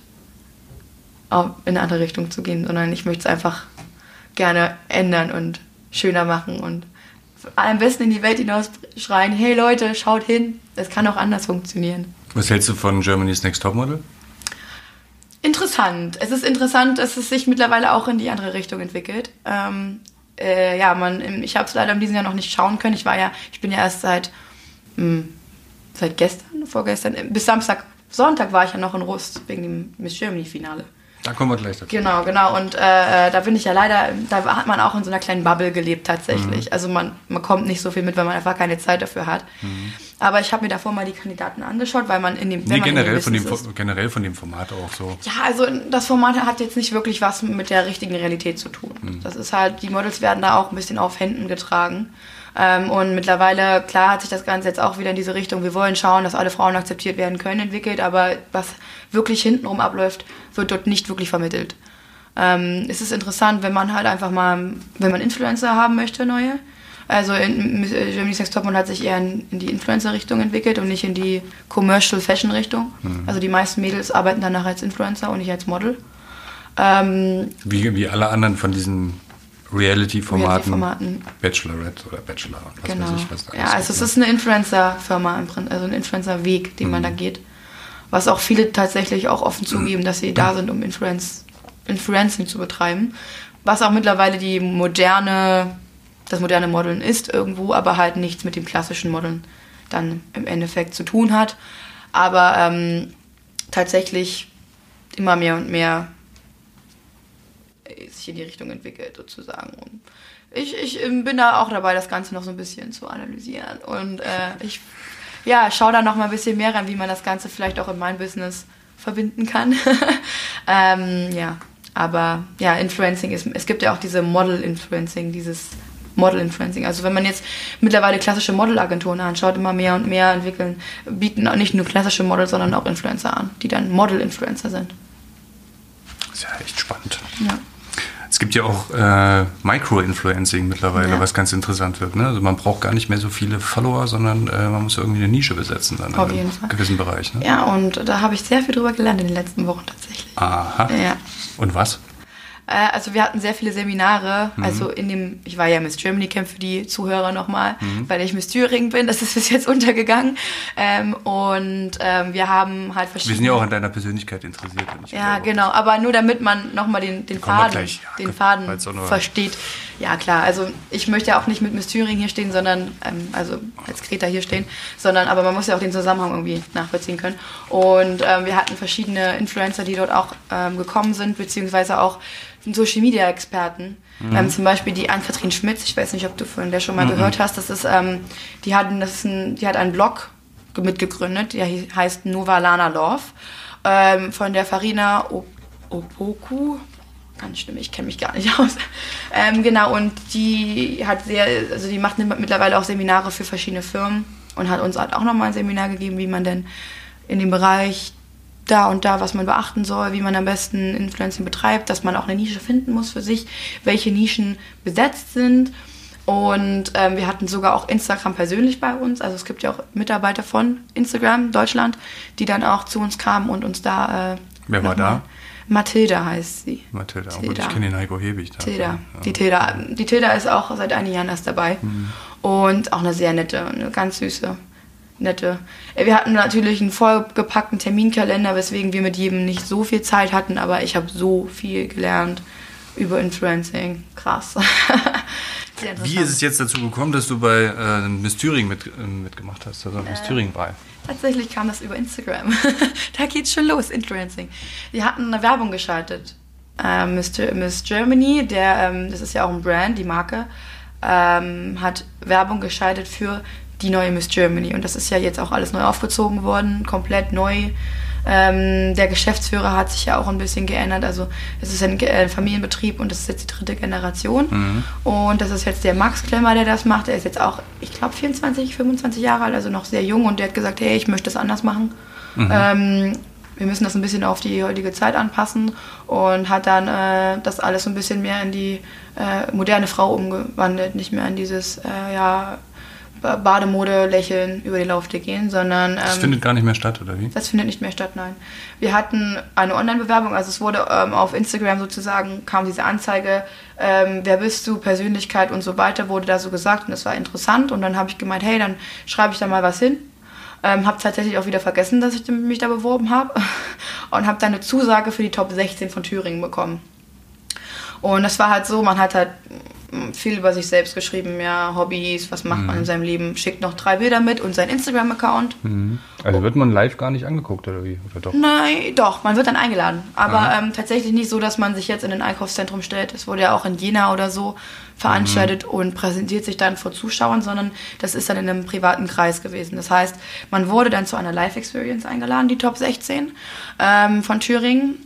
in eine andere Richtung zu gehen, sondern ich möchte es einfach gerne ändern und schöner machen und am besten in die Welt hinaus schreien, hey Leute, schaut hin, es kann auch anders funktionieren. Was hältst du von Germany's Next Topmodel? Interessant. Es ist interessant, dass es sich mittlerweile auch in die andere Richtung entwickelt. Ähm, äh, ja, man, ich habe es leider in diesem Jahr noch nicht schauen können. Ich war ja, ich bin ja erst seit, mh, seit gestern, vorgestern, äh, bis Samstag, Sonntag war ich ja noch in Rust wegen dem Miss Germany Finale. Da kommen wir gleich dazu. Genau, genau. Und äh, äh, da bin ich ja leider, da hat man auch in so einer kleinen Bubble gelebt tatsächlich. Also man, man kommt nicht so viel mit, weil man einfach keine Zeit dafür hat. Aber ich habe mir davor mal die Kandidaten angeschaut, weil man in dem, Nee, generell, von dem, ist- generell von dem Format auch so. ja, also das Format hat jetzt nicht wirklich was mit der richtigen Realität zu tun. Das ist halt, die Models werden da auch ein bisschen auf Händen getragen. Ähm, und mittlerweile, klar, hat sich das Ganze jetzt auch wieder in diese Richtung, wir wollen schauen, dass alle Frauen akzeptiert werden können, entwickelt, aber was wirklich hintenrum abläuft, wird dort nicht wirklich vermittelt. Ähm, es ist interessant, wenn man halt einfach mal, wenn man Influencer haben möchte, neue. Also in, Miss- äh, Germany's Next Topmodel hat sich eher in, in die Influencer-Richtung entwickelt und nicht in die Commercial-Fashion-Richtung. Also die meisten Mädels arbeiten danach als Influencer und nicht als Model. Ähm, Wie, wie alle anderen von diesen Reality-Formaten. Reality-Formaten. Bachelorette oder Bachelor und was genau. weiß ich, was da Ja, also es ist eine Influencer-Firma, also ein Influencer-Weg, den Mhm. man da geht. Was auch viele tatsächlich auch offen zugeben, dass sie da sind, um Influence, Influencing zu betreiben. Was auch mittlerweile die moderne, das moderne Modeln ist irgendwo, aber halt nichts mit dem klassischen Modeln dann im Endeffekt zu tun hat. Aber ähm, tatsächlich immer mehr und mehr sich in die Richtung entwickelt sozusagen. Und ich, ich ähm, bin da auch dabei, das Ganze noch so ein bisschen zu analysieren. Und äh, ich ja, schaue da noch mal ein bisschen mehr rein, wie man das Ganze vielleicht auch in mein Business verbinden kann. ähm, ja, aber ja, Influencing ist, es gibt ja auch diese Model-Influencing, dieses Model-Influencing. Also wenn man jetzt mittlerweile klassische Modelagenturen anschaut, immer mehr und mehr entwickeln, bieten auch nicht nur klassische Models, sondern auch Influencer an, die dann Model-Influencer sind. Das ist ja echt spannend. Ja. Es gibt ja auch äh, Micro-Influencing mittlerweile, Ja. was ganz interessant wird. Ne? Also man braucht gar nicht mehr so viele Follower, sondern äh, man muss irgendwie eine Nische besetzen dann Auf in jeden einem Fall. gewissen Bereich. Ne? Ja, und da habe ich sehr viel drüber gelernt in den letzten Wochen tatsächlich. Aha. Ja. Und was? Äh, Also wir hatten sehr viele Seminare, also in dem, ich war ja Miss Germany Camp für die Zuhörer nochmal, weil ich Miss Thüringen bin, das ist bis jetzt untergegangen. Ähm, und ähm, wir haben halt verschiedene... Wir sind ja auch an deiner Persönlichkeit interessiert. wenn ich Ja, glaube. genau, aber nur damit man nochmal den, den Faden, gleich. Ja, den Faden versteht. Ja, klar, also ich möchte ja auch nicht mit Miss Thüringen hier stehen, sondern, ähm, also als Greta hier stehen, sondern, aber man muss ja auch den Zusammenhang irgendwie nachvollziehen können. Und ähm, wir hatten verschiedene Influencer, die dort auch ähm, gekommen sind, beziehungsweise auch Social Media Experten. Ähm, zum Beispiel die Ann-Kathrin Schmitz, ich weiß nicht, ob du von der schon mal gehört hast, das ist, ähm, die, hatten, das ist ein, die hat einen Blog ge- mitgegründet, der heißt Nova Lana Love, ähm, von der Farina Opoku. Ganz schlimm, ich kenne mich gar nicht aus. Ähm, genau, und die hat sehr, also die macht mittlerweile auch Seminare für verschiedene Firmen und hat uns halt auch nochmal ein Seminar gegeben, wie man denn in dem Bereich da und da, was man beachten soll, wie man am besten Influencing betreibt, dass man auch eine Nische finden muss für sich, welche Nischen besetzt sind. Und ähm, wir hatten sogar auch Instagram persönlich bei uns. Also es gibt ja auch Mitarbeiter von Instagram Deutschland, die dann auch zu uns kamen und uns da. Äh, Wer war da? Mathilda heißt sie. Mathilda, Tilda. gut, ich kenne den Heiko Hebig. Da. Tilda. Ja. Die Tilda. Die Tilda ist auch seit einigen Jahren erst dabei. Mhm. Und auch eine sehr nette, eine ganz süße, nette. Äh, Wir hatten natürlich einen vollgepackten Terminkalender, weswegen wir mit jedem nicht so viel Zeit hatten, aber ich habe so viel gelernt über Influencing. Krass. Wie ist es jetzt dazu gekommen, dass du bei äh, Miss Thüringen mit, äh, mitgemacht hast, also Äh, Miss Thüringen-Wahl? Tatsächlich kam das über Instagram. da geht's schon los, Influencing. Wir hatten eine Werbung geschaltet. Ähm, Miss, Miss Germany, der, ähm, das ist ja auch ein Brand, die Marke, ähm, hat Werbung geschaltet für die neue Miss Germany. Und das ist ja jetzt auch alles neu aufgezogen worden, komplett neu. Ähm, der Geschäftsführer hat sich ja auch ein bisschen geändert. Also es ist ein äh, Familienbetrieb und das ist jetzt die dritte Generation. Und das ist jetzt der Max Klemmer, der das macht. Er ist jetzt auch, ich glaube, 24, 25 Jahre alt, also noch sehr jung. Und der hat gesagt, hey, ich möchte das anders machen. Ähm, wir müssen das ein bisschen auf die heutige Zeit anpassen und hat dann äh, das alles so ein bisschen mehr in die äh, moderne Frau umgewandelt, nicht mehr in dieses äh, ja, Bademode lächeln über die Laufsteg gehen, sondern Das ähm, findet gar nicht mehr statt, oder wie? das findet nicht mehr statt, nein. Wir hatten eine Online-Bewerbung, also es wurde ähm, auf Instagram sozusagen, kam diese Anzeige, ähm, wer bist du, Persönlichkeit und so weiter, wurde da so gesagt und das war interessant und dann habe ich gemeint, hey, dann schreibe ich da mal was hin. Ähm, habe tatsächlich auch wieder vergessen, dass ich mich da beworben habe und habe dann eine Zusage für die Top 16 von Thüringen bekommen. Und das war halt so, man hat halt viel über sich selbst geschrieben, ja, Hobbys, was macht man in seinem Leben, schickt noch drei Bilder mit und sein Instagram-Account. Also wird man live gar nicht angeguckt, oder wie? Oder doch? Nein, doch, man wird dann eingeladen. Aber ähm, tatsächlich nicht so, dass man sich jetzt in ein Einkaufszentrum stellt. Es wurde ja auch in Jena oder so veranstaltet und präsentiert sich dann vor Zuschauern, sondern das ist dann in einem privaten Kreis gewesen. Das heißt, man wurde dann zu einer Live-Experience eingeladen, die Top 16 ähm, von Thüringen.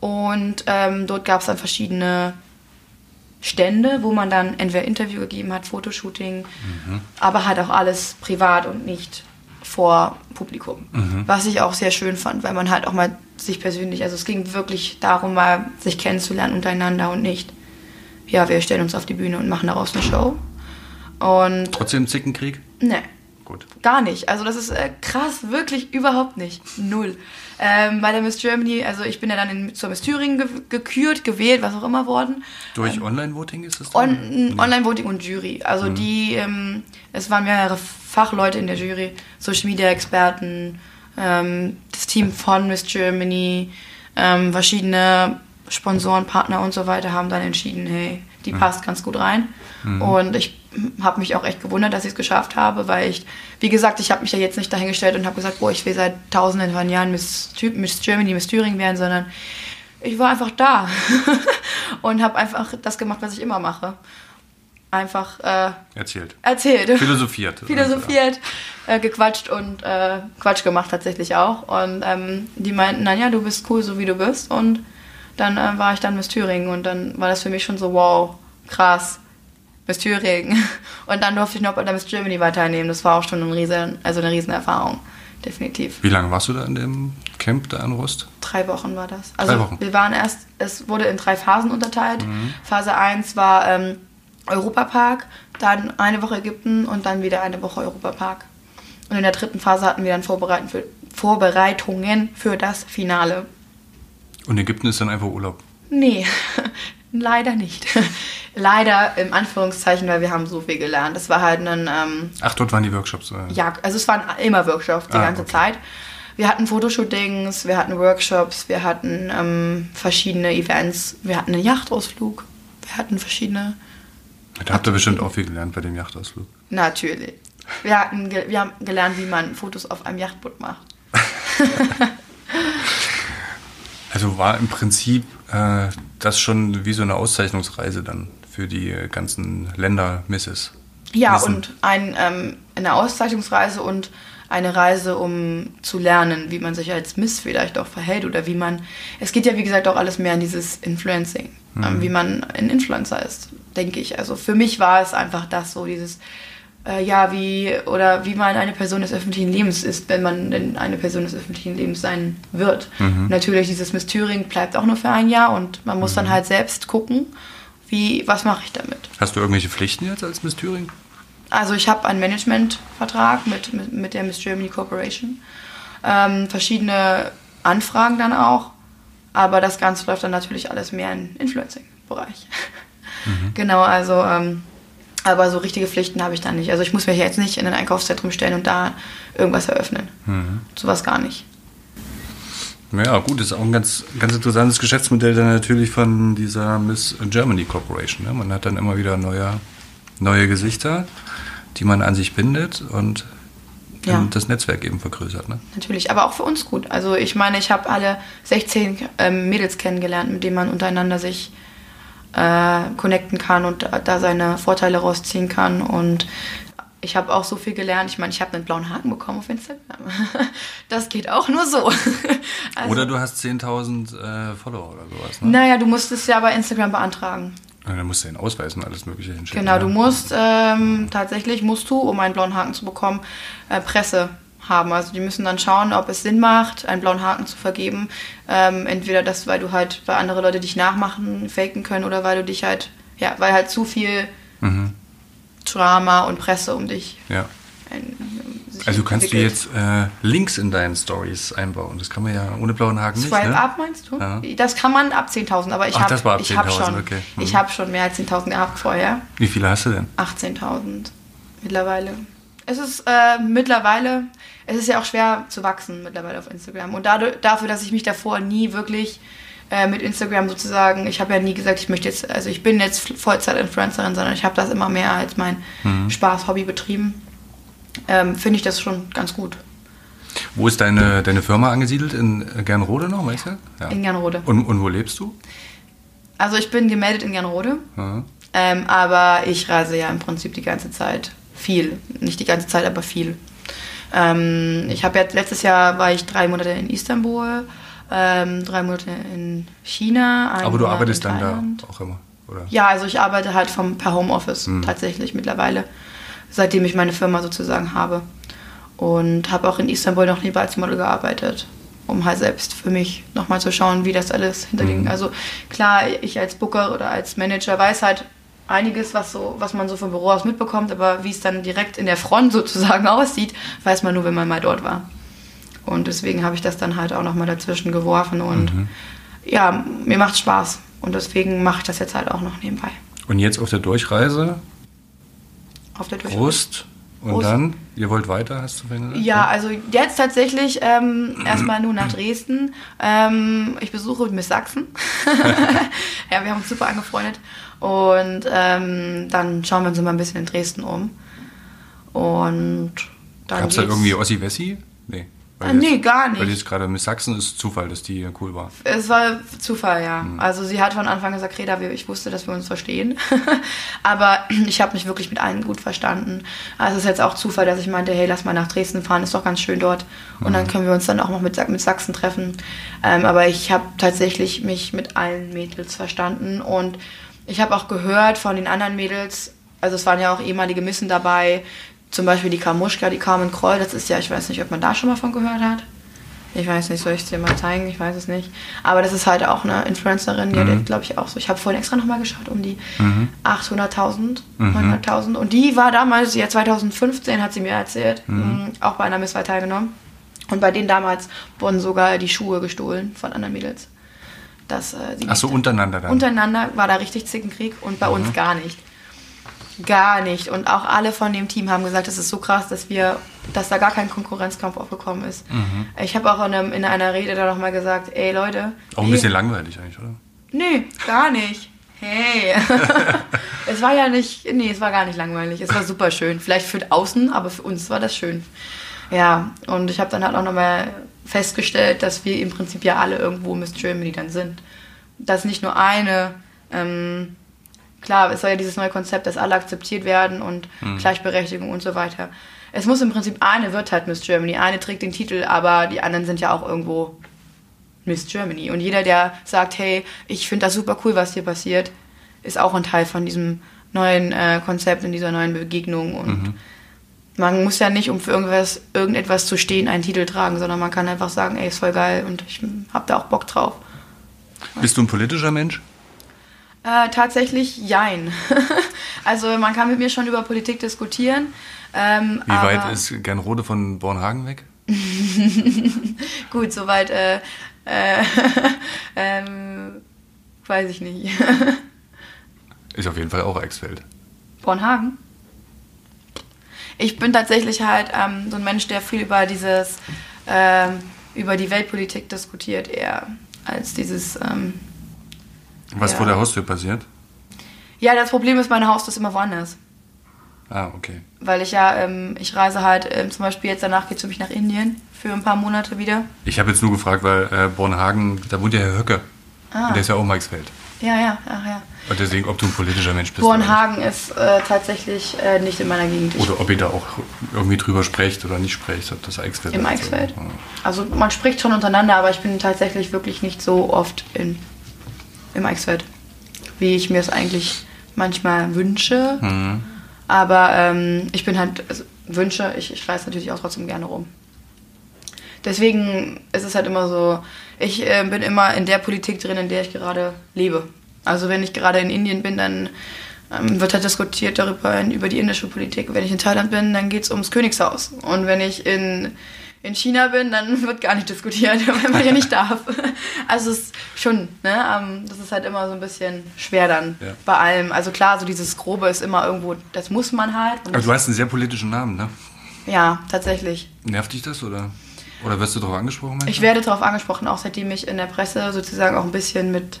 Und ähm, dort gab es dann verschiedene Stände, wo man dann entweder Interview gegeben hat, Fotoshooting, aber halt auch alles privat und nicht vor Publikum. Was ich auch sehr schön fand, weil man halt auch mal sich persönlich, also es ging wirklich darum, mal sich kennenzulernen untereinander und nicht, ja, wir stellen uns auf die Bühne und machen daraus eine Show. Und Trotzdem Zickenkrieg? ne, Gut. Gar nicht. Also das ist äh, krass, wirklich überhaupt nicht. Null. Ähm, bei der Miss Germany, also ich bin ja dann in, zur Miss Thüringen ge gekürt, gewählt, was auch immer worden. Durch Online-Voting ist es dann? On Online-Voting und Jury. Also die, ähm, es waren mehrere Fachleute in der Jury, Social Media Experten, ähm, das Team von Miss Germany, ähm, verschiedene Sponsoren, Partner und so weiter haben dann entschieden, hey, die passt ganz gut rein. Und ich habe mich auch echt gewundert, dass ich es geschafft habe, weil ich, wie gesagt, ich habe mich ja jetzt nicht dahingestellt und habe gesagt, boah, ich will seit tausenden von Jahren Miss, Miss Germany, Miss Thüringen werden, sondern ich war einfach da und habe einfach das gemacht, was ich immer mache. Einfach äh, Erzählt. erzählt. Philosophiert. Philosophiert, äh, gequatscht und äh, Quatsch gemacht tatsächlich auch. Und ähm, die meinten dann, ja, du bist cool, so wie du bist. Und dann äh, war ich dann Miss Thüringen und dann war das für mich schon so, wow, krass, Miss Thüringen. Und dann durfte ich noch bei der Miss Germany weiternehmen. Das war auch schon ein riesen, also eine riesen Erfahrung, definitiv. Wie lange warst du da in dem Camp da in Rust? Drei Wochen war das. Also Wochen. wir waren erst, es wurde in drei Phasen unterteilt. Phase 1 war ähm, Europapark, dann eine Woche Ägypten und dann wieder eine Woche Europapark. Und in der dritten Phase hatten wir dann Vorbereitungen für das Finale. Und Ägypten ist dann einfach Urlaub. Nee, leider nicht. leider im Anführungszeichen, weil wir haben so viel gelernt. Es war halt ein ähm, Ach, dort waren die Workshops. Äh. ja, also es waren immer Workshops die Ah, ganze okay. Zeit. Wir hatten Fotoshootings, wir hatten Workshops, wir hatten ähm, verschiedene Events, wir hatten einen Yachtausflug, wir hatten verschiedene. Da habt ihr bestimmt auch viel gelernt bei dem Yachtausflug. Natürlich. Wir, hatten wir haben gelernt, wie man Fotos auf einem Yachtboot macht. Also war im Prinzip äh, das schon wie so eine Auszeichnungsreise dann für die ganzen Länder Misses. Ja, Wissen. und ein, ähm, eine Auszeichnungsreise und eine Reise, um zu lernen, wie man sich als Miss vielleicht auch verhält oder wie man. Es geht ja, wie gesagt, auch alles mehr in dieses Influencing, ähm, wie man ein Influencer ist, denke ich. Also für mich war es einfach das so, dieses, äh, ja, wie, oder wie man eine Person des öffentlichen Lebens ist, wenn man denn eine Person des öffentlichen Lebens sein wird. Natürlich, dieses Miss Thüringen bleibt auch nur für ein Jahr und man muss dann halt selbst gucken, wie, was mache ich damit? Hast du irgendwelche Pflichten jetzt als Miss Thüringen? Also ich habe einen Managementvertrag mit, mit, mit der Miss Germany Corporation. Ähm, verschiedene Anfragen dann auch. Aber das Ganze läuft dann natürlich alles mehr im Influencing-Bereich. Mhm. Genau, also ähm, aber so richtige Pflichten habe ich da nicht. Also ich muss mich jetzt nicht in ein Einkaufszentrum stellen und da irgendwas eröffnen. Mhm. Sowas gar nicht. Ja, gut, das ist auch ein ganz, ganz interessantes Geschäftsmodell dann natürlich von dieser Miss Germany Corporation. Ne? Man hat dann immer wieder neue, neue Gesichter, die man an sich bindet und ja. das Netzwerk eben vergrößert. Ne? Natürlich, aber auch für uns gut. Also ich meine, ich habe alle 16 ähm, Mädels kennengelernt, mit denen man untereinander sich äh, connecten kann und da, seine Vorteile rausziehen kann. Und ich habe auch so viel gelernt. Ich meine, ich habe einen blauen Haken bekommen auf Instagram. Das geht auch nur so. Also, oder du hast 10.000 äh, Follower oder sowas. Ne? Naja, du musst es ja bei Instagram beantragen. Ja, dann musst du den Ausweis und alles Mögliche hinschicken. Genau, ja. du musst ähm, tatsächlich, musst du, um einen blauen Haken zu bekommen, äh, Presse haben. Also die müssen dann schauen, ob es Sinn macht, einen blauen Haken zu vergeben. Ähm, entweder das, weil du halt, weil andere Leute dich nachmachen, faken können oder weil du dich halt, ja, weil halt zu viel mhm. Drama und Presse um dich. Ja. Ein, also kannst entwickelt. du jetzt äh, Links in deinen Stories einbauen. Das kann man ja ohne blauen Haken Swipe nicht. Swipe ne? up meinst du? Ja. Das kann man ab 10.000, aber ich habe hab schon, okay. mhm. Ich hab schon mehr als 10.000 gehabt vorher. Wie viele hast du denn? 18.000 mittlerweile. Es ist äh, mittlerweile, es ist ja auch schwer zu wachsen mittlerweile auf Instagram. Und dadurch, dafür, dass ich mich davor nie wirklich äh, mit Instagram sozusagen, ich habe ja nie gesagt, ich möchte jetzt, also ich bin jetzt Vollzeit-Influencerin, sondern ich habe das immer mehr als mein mhm. Spaß-Hobby betrieben. Ähm, Finde ich das schon ganz gut. Wo ist deine, deine Firma angesiedelt? In Gernrode noch, weißt du? Ja. In Gernrode. Und, und wo lebst du? Also ich bin gemeldet in Gernrode, mhm. ähm, aber ich reise ja im Prinzip die ganze Zeit viel. Nicht die ganze Zeit, aber viel. Ähm, ich habe ja letztes Jahr war ich drei Monate in Istanbul, ähm, drei Monate in China. Aber du arbeitest dann da auch immer, oder? Ja, also ich arbeite halt vom, per Homeoffice mhm. tatsächlich mittlerweile, seitdem ich meine Firma sozusagen habe. Und habe auch in Istanbul noch nie als Model gearbeitet, um halt selbst für mich nochmal zu schauen, wie das alles hinterging. Mhm. Also klar, ich als Booker oder als Manager weiß halt, einiges, was, so, was man so vom Büro aus mitbekommt, aber wie es dann direkt in der Front sozusagen aussieht, weiß man nur, wenn man mal dort war. Und deswegen habe ich das dann halt auch nochmal dazwischen geworfen und mhm. ja, mir macht Spaß. Und deswegen mache ich das jetzt halt auch noch nebenbei. Und jetzt auf der Durchreise? Auf der Durchreise. Prost. Und Prost. dann, ihr wollt weiter, hast du gesagt? Ja, also jetzt tatsächlich ähm, erstmal nur nach Dresden. Ähm, ich besuche Miss Sachsen. ja, wir haben uns super angefreundet. Und ähm, dann schauen wir uns immer ein bisschen in Dresden um. Und dann. Gab es da irgendwie Ossi-Wessi? Nee. Ah, nee, jetzt, gar nicht. Weil jetzt gerade Miss Sachsen ist Zufall, dass die cool war. Es war Zufall, ja. Mhm. Also sie hat von Anfang gesagt, Reda, ich wusste, dass wir uns verstehen. Aber ich habe mich wirklich mit allen gut verstanden. Also es ist jetzt auch Zufall, dass ich meinte, hey, lass mal nach Dresden fahren, ist doch ganz schön dort. Und mhm. dann können wir uns dann auch noch mit, mit Sachsen treffen. Ähm, aber ich habe tatsächlich mich mit allen Mädels verstanden. Und ich habe auch gehört von den anderen Mädels, also es waren ja auch ehemalige Missen dabei, zum Beispiel die Kamuschka, die Carmen Kroll, das ist ja, ich weiß nicht, ob man da schon mal von gehört hat. Ich weiß nicht, soll ich es dir mal zeigen? Ich weiß es nicht. Aber das ist halt auch eine Influencerin, die mhm. hat, glaube ich, auch so. Ich habe vorhin extra nochmal geschaut, um die mhm. 800.000, 900.000. Mhm. Und die war damals, ja 2015 hat sie mir erzählt, mhm. Mm, auch bei einer Misswahl teilgenommen. Und bei denen damals wurden sogar die Schuhe gestohlen von anderen Mädels. Das, äh, Ach so, untereinander dann? Untereinander war da richtig Zickenkrieg und bei uns mhm. gar nicht. Gar nicht. Und auch alle von dem Team haben gesagt, es ist so krass, dass wir, dass da gar kein Konkurrenzkampf aufgekommen ist. Mhm. Ich habe auch in, einem, in, einer Rede da nochmal gesagt, ey Leute. Auch ein bisschen langweilig eigentlich, oder? Nee, gar nicht. Hey. es war ja nicht, nee, es war gar nicht langweilig. Es war super schön. Vielleicht für außen, aber für uns war das schön. Ja, und ich habe dann halt auch nochmal festgestellt, dass wir im Prinzip ja alle irgendwo Miss Germany dann sind. Dass nicht nur eine ähm, klar, es soll ja dieses neue Konzept, dass alle akzeptiert werden und mhm. Gleichberechtigung und so weiter. Es muss im Prinzip eine wird halt Miss Germany, eine trägt den Titel, aber die anderen sind ja auch irgendwo Miss Germany. Und jeder, der sagt, hey, ich finde das super cool, was hier passiert, ist auch ein Teil von diesem neuen äh, Konzept und dieser neuen Begegnung. Und mhm. Man muss ja nicht, um für irgendwas, irgendetwas zu stehen, einen Titel tragen, sondern man kann einfach sagen, ey, ist voll geil und ich habe da auch Bock drauf. Bist du ein politischer Mensch? Äh, tatsächlich jein. also man kann mit mir schon über Politik diskutieren. Ähm, Wie weit ist Gernrode von Bornhagen weg? Gut, soweit äh, äh, ähm, weiß ich nicht. ist auf jeden Fall auch Eichsfeld. Bornhagen? Ich bin tatsächlich halt ähm, so ein Mensch, der viel über dieses, ähm, über die Weltpolitik diskutiert, eher als dieses. Ähm, Was ja. vor der Haustür passiert? Ja, das Problem ist, meine Haustür ist immer woanders. Ah, okay. Weil ich ja, ähm, ich reise halt ähm, zum Beispiel jetzt danach geht es für mich nach Indien für ein paar Monate wieder. Ich habe jetzt nur gefragt, weil äh, Bornhagen, da wohnt ja Herr Höcke. Ah. Und der ist ja auch Maxfeld. Ja, ja, ach ja. Und deswegen, ob du ein politischer Mensch bist. Bornhagen ist äh, tatsächlich äh, nicht in meiner Gegend. Oder, ob ihr da auch irgendwie drüber sprecht oder nicht sprecht, ob das Eichsfeld Im. Eichsfeld? Ja. Also man spricht schon untereinander, aber ich bin tatsächlich wirklich nicht so oft in, im Eichsfeld, wie ich mir es eigentlich manchmal wünsche. Mhm. Aber ähm, ich bin halt, also wünsche, ich, ich reise natürlich auch trotzdem gerne rum. Deswegen ist es halt immer so, ich äh, bin immer in der Politik drin, in der ich gerade lebe. Also wenn ich gerade in Indien bin, dann ähm, wird halt diskutiert darüber, über die indische Politik. Wenn ich in Thailand bin, dann geht es ums Königshaus. Und wenn ich in, in China bin, dann wird gar nicht diskutiert, weil man ja nicht darf. Also es ist schon, ne, ähm, das ist halt immer so ein bisschen schwer dann Ja. bei allem. Also klar, so dieses Grobe ist immer irgendwo, das muss man halt. Aber du hast einen sehr politischen Namen, ne? ja, tatsächlich. Nervt dich das oder? Oder wirst du darauf angesprochen? Ich werde darauf angesprochen, auch seitdem ich in der Presse sozusagen auch ein bisschen mit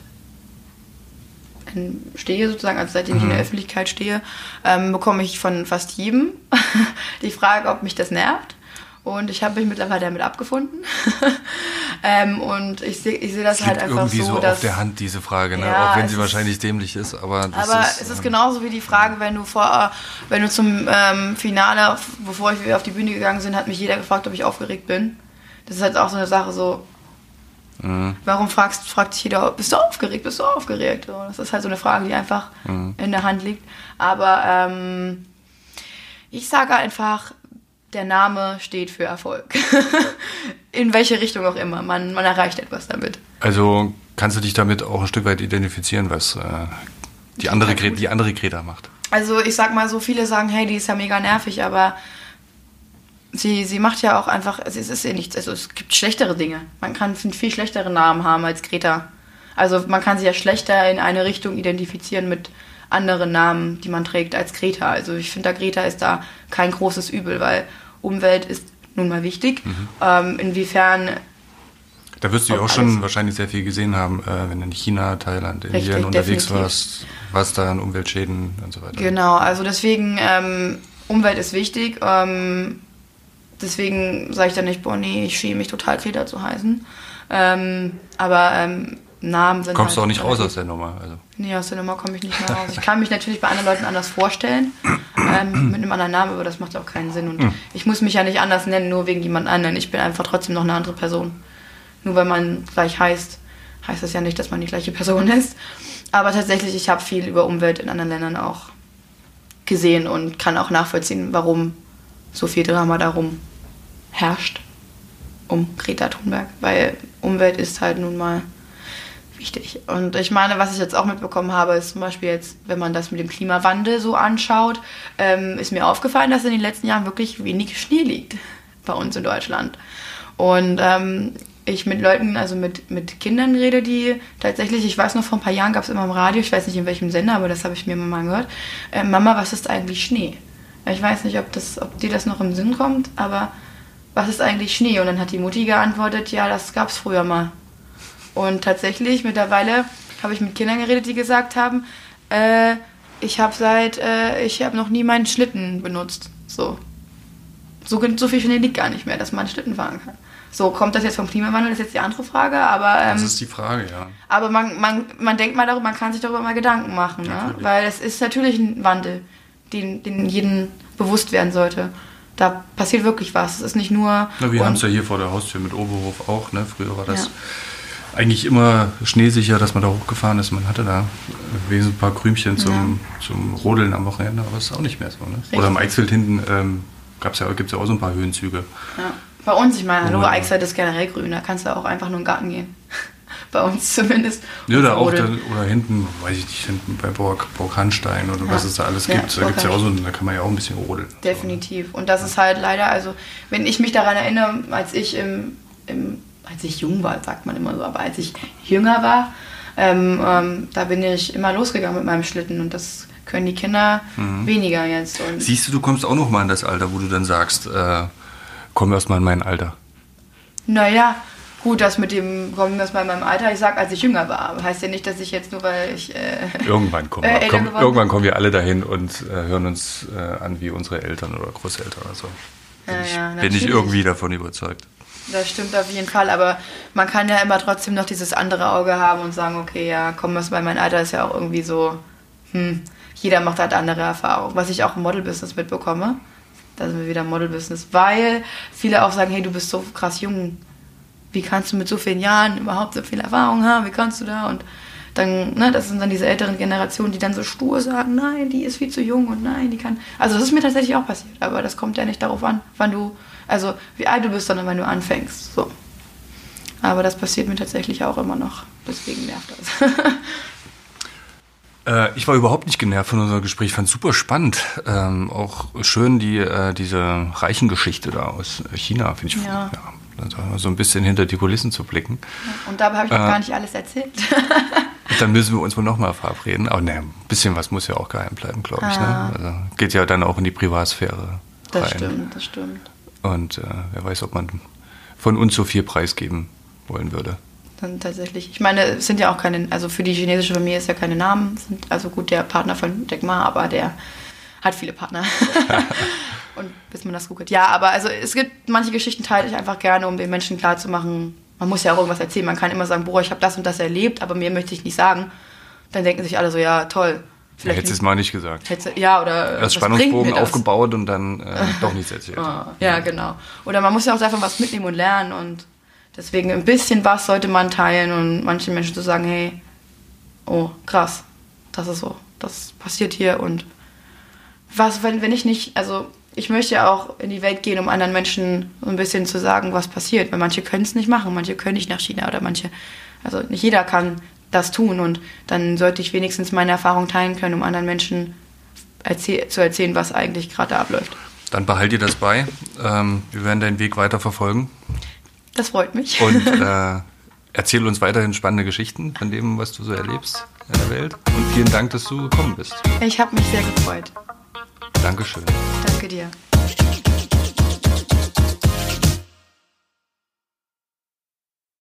stehe, sozusagen, also seitdem ich in der Mhm. Öffentlichkeit stehe, ähm, bekomme ich von fast jedem die Frage, ob mich das nervt. Und ich habe mich mittlerweile damit abgefunden. ähm, und ich sehe ich sehe das Es halt einfach irgendwie so, so, dass auf der Hand, diese Frage, ne? Ja, auch wenn sie ist- wahrscheinlich dämlich ist. Aber, Aber ist, es ist ähm, genauso wie die Frage, wenn du vor, wenn du zum ähm, Finale, bevor wir auf die Bühne gegangen sind, hat mich jeder gefragt, ob ich aufgeregt bin. Das ist halt auch so eine Sache, so, Mhm. warum fragst, fragt sich jeder, bist du aufgeregt, bist du aufgeregt? So, das ist halt so eine Frage, die einfach Mhm. in der Hand liegt. Aber ähm, ich sage einfach, der Name steht für Erfolg. in welche Richtung auch immer. Man, man erreicht etwas damit. Also kannst du dich damit auch ein Stück weit identifizieren, was äh, die, andere, die andere Greta macht. Also ich sag mal so, viele sagen, hey, die ist ja mega nervig, aber sie, sie macht ja auch einfach, es ist, es ist ja nichts, also es gibt schlechtere Dinge. Man kann einen viel schlechteren Namen haben als Greta. Also man kann sich ja schlechter in eine Richtung identifizieren mit anderen Namen, die man trägt, als Greta. Also ich finde, da Greta ist da kein großes Übel, weil Umwelt ist nun mal wichtig. Ähm, inwiefern Da wirst du ja auch schon wahrscheinlich sehr viel gesehen haben, äh, wenn du in China, Thailand, Indien Richtig, unterwegs definitiv. warst, was da an Umweltschäden und so weiter. Genau, also deswegen, ähm, Umwelt ist wichtig. Ähm, deswegen sage ich dann nicht, boah, nee, ich schäme mich total, Greta zu heißen. Ähm, aber ähm, Namen sind Kommst du halt auch nicht raus aus der Nummer. Also. Nee, aus der Nummer komme ich nicht mehr raus. Ich kann mich natürlich bei anderen Leuten anders vorstellen, ähm, mit einem anderen Namen, aber das macht auch keinen Sinn. Und Hm. ich muss mich ja nicht anders nennen, nur wegen jemand anderen. Ich bin einfach trotzdem noch eine andere Person. Nur weil man gleich heißt, heißt das ja nicht, dass man die gleiche Person ist. Aber tatsächlich, ich habe viel über Umwelt in anderen Ländern auch gesehen und kann auch nachvollziehen, warum so viel Drama darum herrscht um Greta Thunberg, weil Umwelt ist halt nun mal wichtig. Und ich meine, was ich jetzt auch mitbekommen habe, ist zum Beispiel jetzt, wenn man das mit dem Klimawandel so anschaut, ähm, ist mir aufgefallen, dass in den letzten Jahren wirklich wenig Schnee liegt bei uns in Deutschland. Und ähm, ich mit Leuten, also mit, mit Kindern rede, die tatsächlich, ich weiß noch, vor ein paar Jahren gab es immer im Radio, ich weiß nicht in welchem Sender, aber das habe ich mir immer mal gehört, äh, Mama, was ist eigentlich Schnee? Ich weiß nicht, ob, das, ob dir das noch im Sinn kommt, aber was ist eigentlich Schnee? Und dann hat die Mutti geantwortet, ja, das gab es früher mal. Und tatsächlich, mittlerweile habe ich mit Kindern geredet, die gesagt haben, äh, ich habe seit, äh, ich habe noch nie meinen Schlitten benutzt. So. So, so viel Schnee liegt gar nicht mehr, dass man einen Schlitten fahren kann. So, kommt das jetzt vom Klimawandel, das ist jetzt die andere Frage, aber, Das ähm, ist die Frage, ja. aber man, man, man denkt mal darüber, man kann sich darüber mal Gedanken machen, ne? Weil es ist natürlich ein Wandel, den, den jedem bewusst werden sollte. Da passiert wirklich was. Es ist nicht nur. Na, wir haben es ja hier vor der Haustür mit Oberhof auch. Ne? Früher war das Ja. eigentlich immer schneesicher, dass man da hochgefahren ist. Man hatte da ein paar Krümchen zum, zum Rodeln am Wochenende, aber es ist auch nicht mehr so. Ne? Oder im. Eichsfeld hinten ähm, ja, gibt es ja auch so ein paar Höhenzüge. Ja. Bei uns, ich meine, hallo, ja. Eichsfeld ist generell grün, da kannst du auch einfach nur in den Garten gehen. Bei uns zumindest. Ja, oder auch da, oder hinten, weiß ich nicht, hinten bei Burg, Burg Hanstein oder was Ja. es da alles Ja, gibt. Da gibt's ja auch so, da kann man ja auch ein bisschen rodeln. Definitiv. Und das ist halt leider, also wenn ich mich daran erinnere, als ich im, im als ich jung war, sagt man immer so, aber als ich jünger war, ähm, ähm, da bin ich immer losgegangen mit meinem Schlitten und das können die Kinder Mhm. weniger jetzt. Und Siehst du, du kommst auch noch mal in das Alter, wo du dann sagst, äh, komm erst mal in mein Alter. naja, gut, das mit dem, kommen wir mal in meinem Alter, ich sag, als ich jünger war, heißt ja nicht, dass ich jetzt nur, weil ich äh, Irgendwann kommen, Äh, wir, komm, irgendwann kommen wir alle dahin und äh, hören uns äh, an wie unsere Eltern oder Großeltern oder so. Bin, Ja, ich, ja, bin ich irgendwie davon überzeugt. Das stimmt auf jeden Fall, aber man kann ja immer trotzdem noch dieses andere Auge haben und sagen, okay, ja, komm, was bei meinem Alter ist ja auch irgendwie so, hm, jeder macht halt andere Erfahrungen. Was ich auch im Model-Business mitbekomme, da sind wir wieder im Model-Business, weil viele auch sagen, hey, du bist so krass jung, wie kannst du mit so vielen Jahren überhaupt so viel Erfahrung haben, wie kannst du da? Und dann, ne, das sind dann diese älteren Generationen, die dann so stur sagen, nein, die ist viel zu jung und nein, die kann. Also das ist mir tatsächlich auch passiert, aber das kommt ja nicht darauf an, wann du, also wie alt du bist, sondern wann du anfängst. So. Aber das passiert mir tatsächlich auch immer noch. Deswegen nervt das. Äh, ich war überhaupt nicht genervt von unserem Gespräch, ich fand es super spannend. Ähm, auch schön die, äh, diese Reichengeschichte da aus China, finde ich. Ja. da so ein bisschen hinter die Kulissen zu blicken. Und dabei habe ich noch Äh. gar nicht alles erzählt. Dann müssen wir uns wohl nochmal verabreden. Aber ne, ein bisschen was muss ja auch geheim bleiben, glaube ich. Ah. Ne? Also, geht ja dann auch in die Privatsphäre Das rein. stimmt, das stimmt. Und äh, wer weiß, ob man von uns so viel preisgeben wollen würde. Dann tatsächlich. Ich meine, es sind ja auch keine, also für die chinesische Familie ist ja keine Namen. Sind, also gut, der Partner von Jack Ma, aber der hat viele Partner. Und bis man das googelt. Ja, aber also es gibt manche Geschichten teile ich einfach gerne, um den Menschen klarzumachen, man muss ja auch irgendwas erzählen. Man kann immer sagen, boah, ich habe das und das erlebt, aber mehr möchte ich nicht sagen. Dann denken sich alle so, ja, toll. Vielleicht hättest du es mal nicht gesagt. hätte, ja, oder bringt Spannungsbogen das? aufgebaut und dann äh, doch nichts erzählt. Ah, ja, genau. Oder man muss ja auch davon was mitnehmen und lernen und deswegen ein bisschen was sollte man teilen und manchen Menschen zu sagen, hey, oh, krass, das ist so, das passiert hier und was, wenn, wenn ich nicht, also ich möchte ja auch in die Welt gehen, um anderen Menschen so ein bisschen zu sagen, was passiert, weil manche können es nicht machen, manche können nicht nach China oder manche, also nicht jeder kann das tun und dann sollte ich wenigstens meine Erfahrung teilen können, um anderen Menschen erzäh zu erzählen, was eigentlich gerade abläuft. Dann behalt dir das bei. Ähm, wir werden deinen Weg weiter verfolgen Das freut mich. und äh, erzähl uns weiterhin spannende Geschichten von dem, was du so erlebst in der Welt. Und vielen Dank, dass du gekommen bist. Ich habe mich sehr gefreut. Dankeschön. Danke dir.